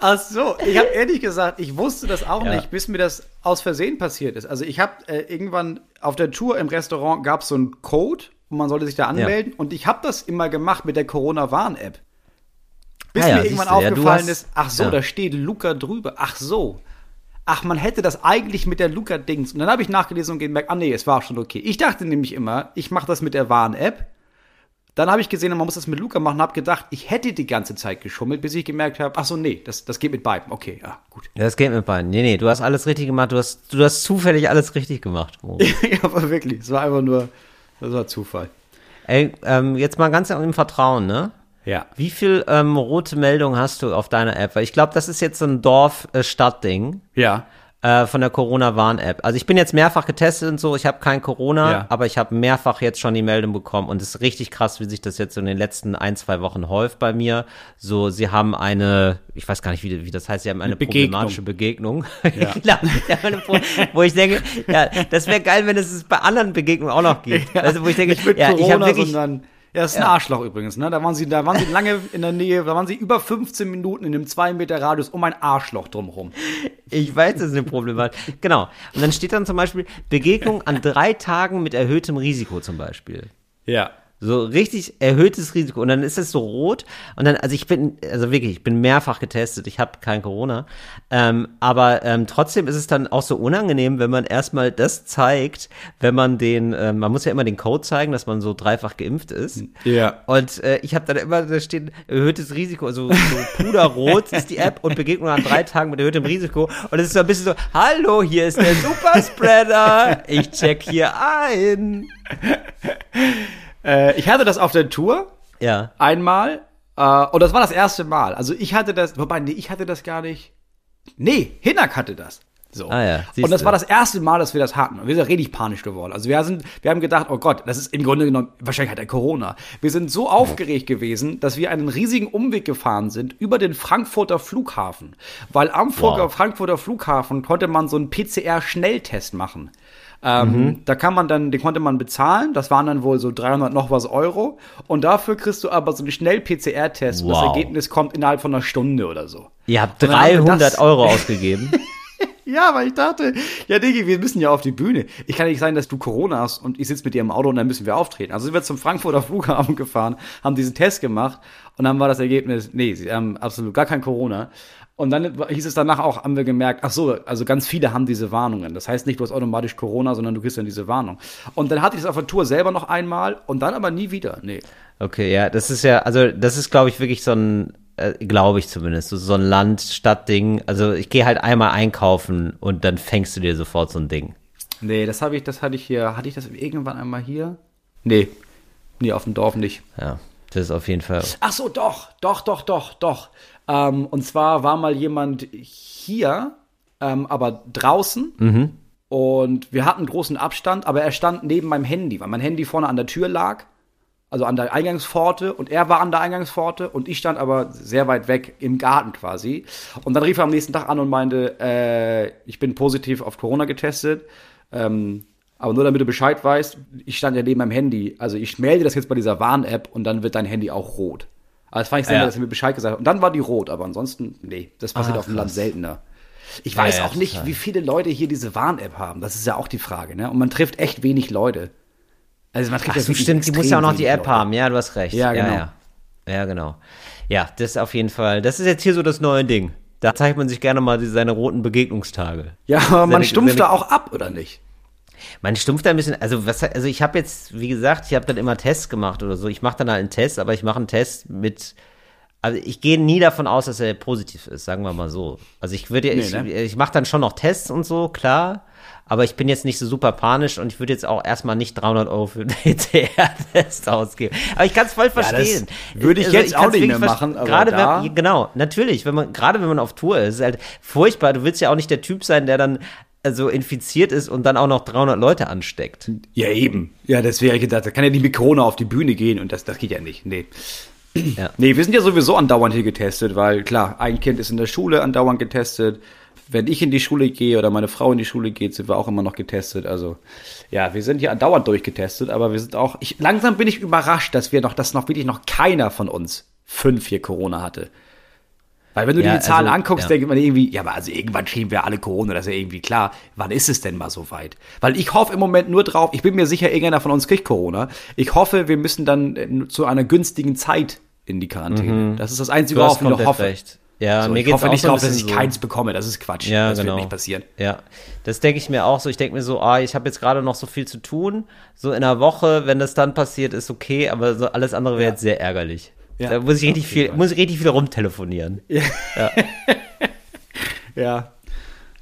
Ach so, ich habe ehrlich gesagt, ich wusste das auch Ja. nicht, bis mir das aus Versehen passiert ist. Also ich habe äh, irgendwann auf der Tour im Restaurant gab es so einen Code und man sollte sich da anmelden und ich habe das immer gemacht mit der Corona-Warn-App. Bis Ah ja, mir irgendwann siehste, ja, aufgefallen hast- ist, ach so, ja. da steht Luca drüber. Ach so. Ach, man hätte das eigentlich mit der Luca-Dings. Und dann habe ich nachgelesen und gemerkt, ah nee, es war schon okay. Ich dachte nämlich immer, ich mache das mit der Warn-App. Dann habe ich gesehen, man muss das mit Luca machen, habe gedacht, ich hätte die ganze Zeit geschummelt, bis ich gemerkt habe, ach so, nee, das, das geht mit beiden. Okay, ja, gut. Das geht mit beiden. Nee, nee, du hast alles richtig gemacht. Du hast, du hast zufällig alles richtig gemacht. Ja, aber wirklich, es war einfach nur, das war Zufall. Ey, ähm, jetzt mal ganz im Vertrauen, ne? Ja. Wie viel ähm, rote Meldungen hast du auf deiner App? Weil ich glaube, das ist jetzt so ein Dorf-Stadt-Ding. Ja. äh, von der Corona-Warn-App. Also ich bin jetzt mehrfach getestet und so, ich habe kein Corona, Ja. aber ich habe mehrfach jetzt schon die Meldung bekommen und es ist richtig krass, wie sich das jetzt so in den letzten ein, zwei Wochen häuft bei mir. So, sie haben eine, ich weiß gar nicht, wie, wie das heißt, sie haben eine, Begegnung. problematische Begegnung. genau, ja, eine Pro- wo ich denke, ja, das wäre geil, wenn es es bei anderen Begegnungen auch noch gibt. also wo ich denke, Nicht mit ja, ich Corona, habe wirklich, sondern ja, das ist ein Arschloch übrigens, ne? Da waren sie, da waren sie lange in der Nähe, da waren sie über 15 Minuten in einem 2 Meter Radius um ein Arschloch drumherum. Ich weiß, das ist eine Problematik. Genau. Und dann steht dann zum Beispiel Begegnung an drei Tagen mit erhöhtem Risiko zum Beispiel. Ja. So richtig erhöhtes Risiko. Und dann ist es so rot. Und dann, also ich bin, also wirklich, ich bin mehrfach getestet. Ich habe kein Corona. Ähm, aber ähm, trotzdem ist es dann auch so unangenehm, wenn man erstmal das zeigt, wenn man den, ähm, man muss ja immer den Code zeigen, dass man so dreifach geimpft ist. Ja. Und äh, ich habe dann immer, da steht erhöhtes Risiko, also so puderrot ist die App und Begegnung an drei Tagen mit erhöhtem Risiko. Und es ist so ein bisschen so, hallo, hier ist der Superspreader. Ich check hier ein. Äh, ich hatte das auf der Tour Ja. einmal äh, und das war das erste Mal. Also ich hatte das, wobei, nee, ich hatte das gar nicht. Nee, Hinak hatte das. So. Ah ja, und siehste. das war das erste Mal, dass wir das hatten. Und wir sind richtig panisch geworden. Also wir sind, wir haben gedacht, oh Gott, das ist im Grunde genommen, wahrscheinlich hat er Corona. Wir sind so aufgeregt gewesen, dass wir einen riesigen Umweg gefahren sind über den Frankfurter Flughafen. Weil am Wow. Frankfurter Flughafen konnte man so einen PCR-Schnelltest machen. Ähm, Mhm. Da kann man dann, den konnte man bezahlen. Das waren dann wohl so 300 noch was Euro. Und dafür kriegst du aber so einen Schnell-PCR-Test. Und das Wow. Ergebnis kommt innerhalb von einer Stunde oder so. Ihr habt Und dann haben wir 300 das- Euro ausgegeben. Ja, weil ich dachte, ja, Digi, wir müssen ja auf die Bühne. Ich kann nicht sein, dass du Corona hast und ich sitze mit dir im Auto und dann müssen wir auftreten. Also sind wir zum Frankfurter Flughafen gefahren, haben diesen Test gemacht und dann war das Ergebnis, nee, sie haben absolut gar kein Corona. Und dann hieß es danach auch, haben wir gemerkt, ach so, also ganz viele haben diese Warnungen. Das heißt nicht, du hast automatisch Corona, sondern du kriegst dann diese Warnung. Und dann hatte ich das auf der Tour selber noch einmal und dann aber nie wieder. Nee. Okay, ja, das ist ja, also das ist, glaube ich, wirklich so ein, äh, glaube ich zumindest, so, so ein Land-Stadt-Ding. Also ich gehe halt einmal einkaufen und dann fängst du dir sofort so ein Ding. Nee, das habe ich, das hatte ich hier, hatte ich das irgendwann einmal hier? Nee. Nee, auf dem Dorf nicht. Ja, das ist auf jeden Fall. Ach so, doch, doch, doch, doch, doch. Ähm, und zwar war mal jemand hier, ähm, aber draußen. Und wir hatten großen Abstand, aber er stand neben meinem Handy, weil mein Handy vorne an der Tür lag. Also an der Eingangspforte und er war an der Eingangspforte und ich stand aber sehr weit weg im Garten quasi. Und dann rief er am nächsten Tag an und meinte, äh, ich bin positiv auf Corona getestet. Ähm, aber nur damit du Bescheid weißt, ich stand ja neben meinem Handy. Also ich melde das jetzt bei dieser Warn-App und dann wird dein Handy auch rot. Aber das fand ich sehr, Ja. dass er mir Bescheid gesagt hat. Und dann war die rot, aber ansonsten, nee, das passiert Ah, auf dem Land seltener. Ich weiß ja, auch nicht, total. wie viele Leute hier diese Warn-App haben. Das ist ja auch die Frage, ne? Und man trifft echt wenig Leute. Also man trifft Ach ja so, stimmt, die muss ja auch noch die App Leute. haben. Ja, du hast recht. Ja, genau. Ja, ja. ja, genau. Ja, das ist auf jeden Fall, das ist jetzt hier so das neue Ding. Da zeigt man sich gerne mal seine roten Begegnungstage. Ja, aber man Seine- stumpft seine- da auch ab, oder nicht? Man stumpft da ein bisschen, also was, also ich habe jetzt, wie gesagt, ich habe dann immer Tests gemacht oder so. Ich mache dann halt einen Test, aber ich mache einen Test mit, also ich gehe nie davon aus, dass er positiv ist, sagen wir mal so. Also ich würde, ich, ne? ich mache dann schon noch Tests und so, klar. Aber ich bin jetzt nicht so super panisch und ich würde jetzt auch erstmal nicht 300 Euro für einen PCR-Test ausgeben. Aber ich kann es voll verstehen. würde ich Also jetzt auch kann's nicht mehr machen, Gerade wenn, genau, natürlich, wenn man, gerade wenn man auf Tour ist, ist halt furchtbar. Du willst ja auch nicht der Typ sein, der dann also infiziert ist und dann auch noch 300 Leute ansteckt. Ja, eben. Ja, das wäre gedacht, da kann ja nicht mit Corona auf die Bühne gehen und das, das geht ja nicht. Nee. Ja. Nee, wir sind ja sowieso andauernd hier getestet, weil klar, ein Kind ist in der Schule andauernd getestet. Wenn ich in die Schule gehe oder meine Frau in die Schule geht, sind wir auch immer noch getestet. Also ja, wir sind hier andauernd durchgetestet, aber wir sind auch. Ich, langsam bin ich überrascht, dass wir noch, dass noch wirklich noch keiner von uns fünf hier Corona hatte. Weil wenn du Ja, dir die Zahlen also, anguckst, ja. denkt man irgendwie, ja, aber also irgendwann kriegen wir alle Corona, das ist ja irgendwie klar. Wann ist es denn mal so weit? Weil ich hoffe im Moment nur drauf, ich bin mir sicher, irgendeiner von uns kriegt Corona. Ich hoffe, wir müssen dann äh, zu einer günstigen Zeit in die Quarantäne. Das ist das Einzige, Mhm. Worauf ich noch hoffe. recht. Ja, So, mir ich geht's hoffe auch nicht so drauf, dass ich so. keins bekomme. Das ist Quatsch. Ja, das genau. wird nicht passieren. Ja, das denke ich mir auch so. Ich denke mir so, ah, ich habe jetzt gerade noch so viel zu tun. So in einer Woche, wenn das dann passiert, ist okay, aber so alles andere wäre jetzt sehr ärgerlich. Ja, da muss ich richtig viel, Fall. muss ich richtig viel rumtelefonieren. Ja.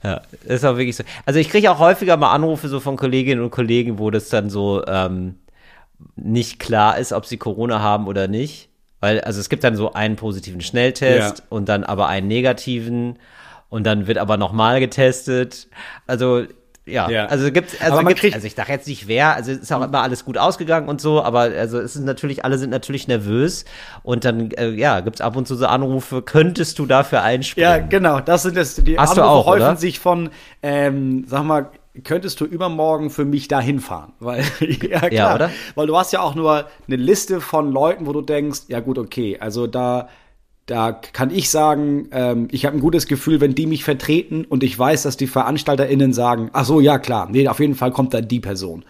Ja, ist auch wirklich so. Also ich kriege auch häufiger mal Anrufe so von Kolleginnen und Kollegen, wo das dann so ähm, nicht klar ist, ob sie Corona haben oder nicht. Weil, also es gibt dann so einen positiven Schnelltest Ja. und dann aber einen negativen. und dann wird aber nochmal getestet. Also ja, Ja. also gibt's, also Aber man gibt's, also ich sage jetzt nicht wer, also ist auch immer alles gut ausgegangen und so, aber also es ist natürlich, alle sind natürlich nervös und dann, äh, ja, gibt's ab und zu so Anrufe, könntest du dafür einspringen? Ja, genau. Das sind das, die Hast du Anrufe auch, häufen oder? sich von, ähm, sag mal, könntest du übermorgen für mich dahin fahren? Weil, ja, klar. Ja, oder? Weil du hast ja auch nur eine Liste von Leuten, wo du denkst, ja gut, okay, also da, da kann ich sagen, ähm, ich habe ein gutes Gefühl, wenn die mich vertreten und ich weiß, dass die VeranstalterInnen sagen, ach so, ja klar, nee, auf jeden Fall kommt da die Person.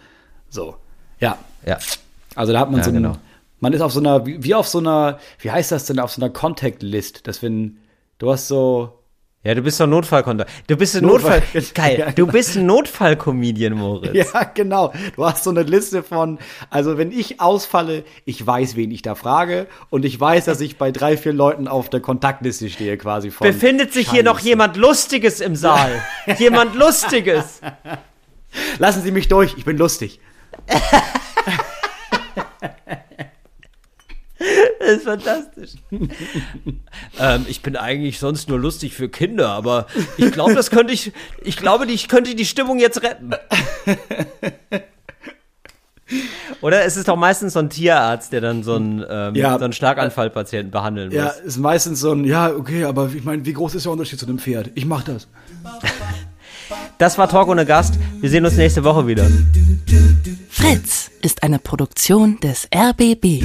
So, ja. Ja. Also da hat man Ja, so ein, genau. man ist auf so einer, wie, auf so einer, wie heißt das denn, auf so einer Contact List, dass wenn, du hast so, Ja, du bist doch Notfallkonto. Du bist ein Notfall- Notfall. Geil. Ja, Du bist ein Notfallcomedian, Moritz. Ja, genau. Du hast so eine Liste von, also wenn ich ausfalle, ich weiß, wen ich da frage und ich weiß, dass ich bei drei, vier Leuten auf der Kontaktliste stehe quasi von. Befindet sich hier noch Scheiße. jemand Lustiges im Saal? jemand Lustiges? Lassen Sie mich durch, ich bin lustig. Das ist fantastisch. ähm, ich bin eigentlich sonst nur lustig für Kinder, aber ich glaube, das könnte ich, ich glaube, ich könnte die Stimmung jetzt retten. Oder es ist doch meistens so ein Tierarzt, der dann so einen, ähm, Ja. so einen Schlaganfallpatienten behandeln muss. Ja, ist meistens so ein, ja, okay, aber ich meine, wie groß ist der Unterschied zu einem Pferd? Ich mach das. Das war Talk ohne Gast. Wir sehen uns nächste Woche wieder. Fritz ist eine Produktion des RBB.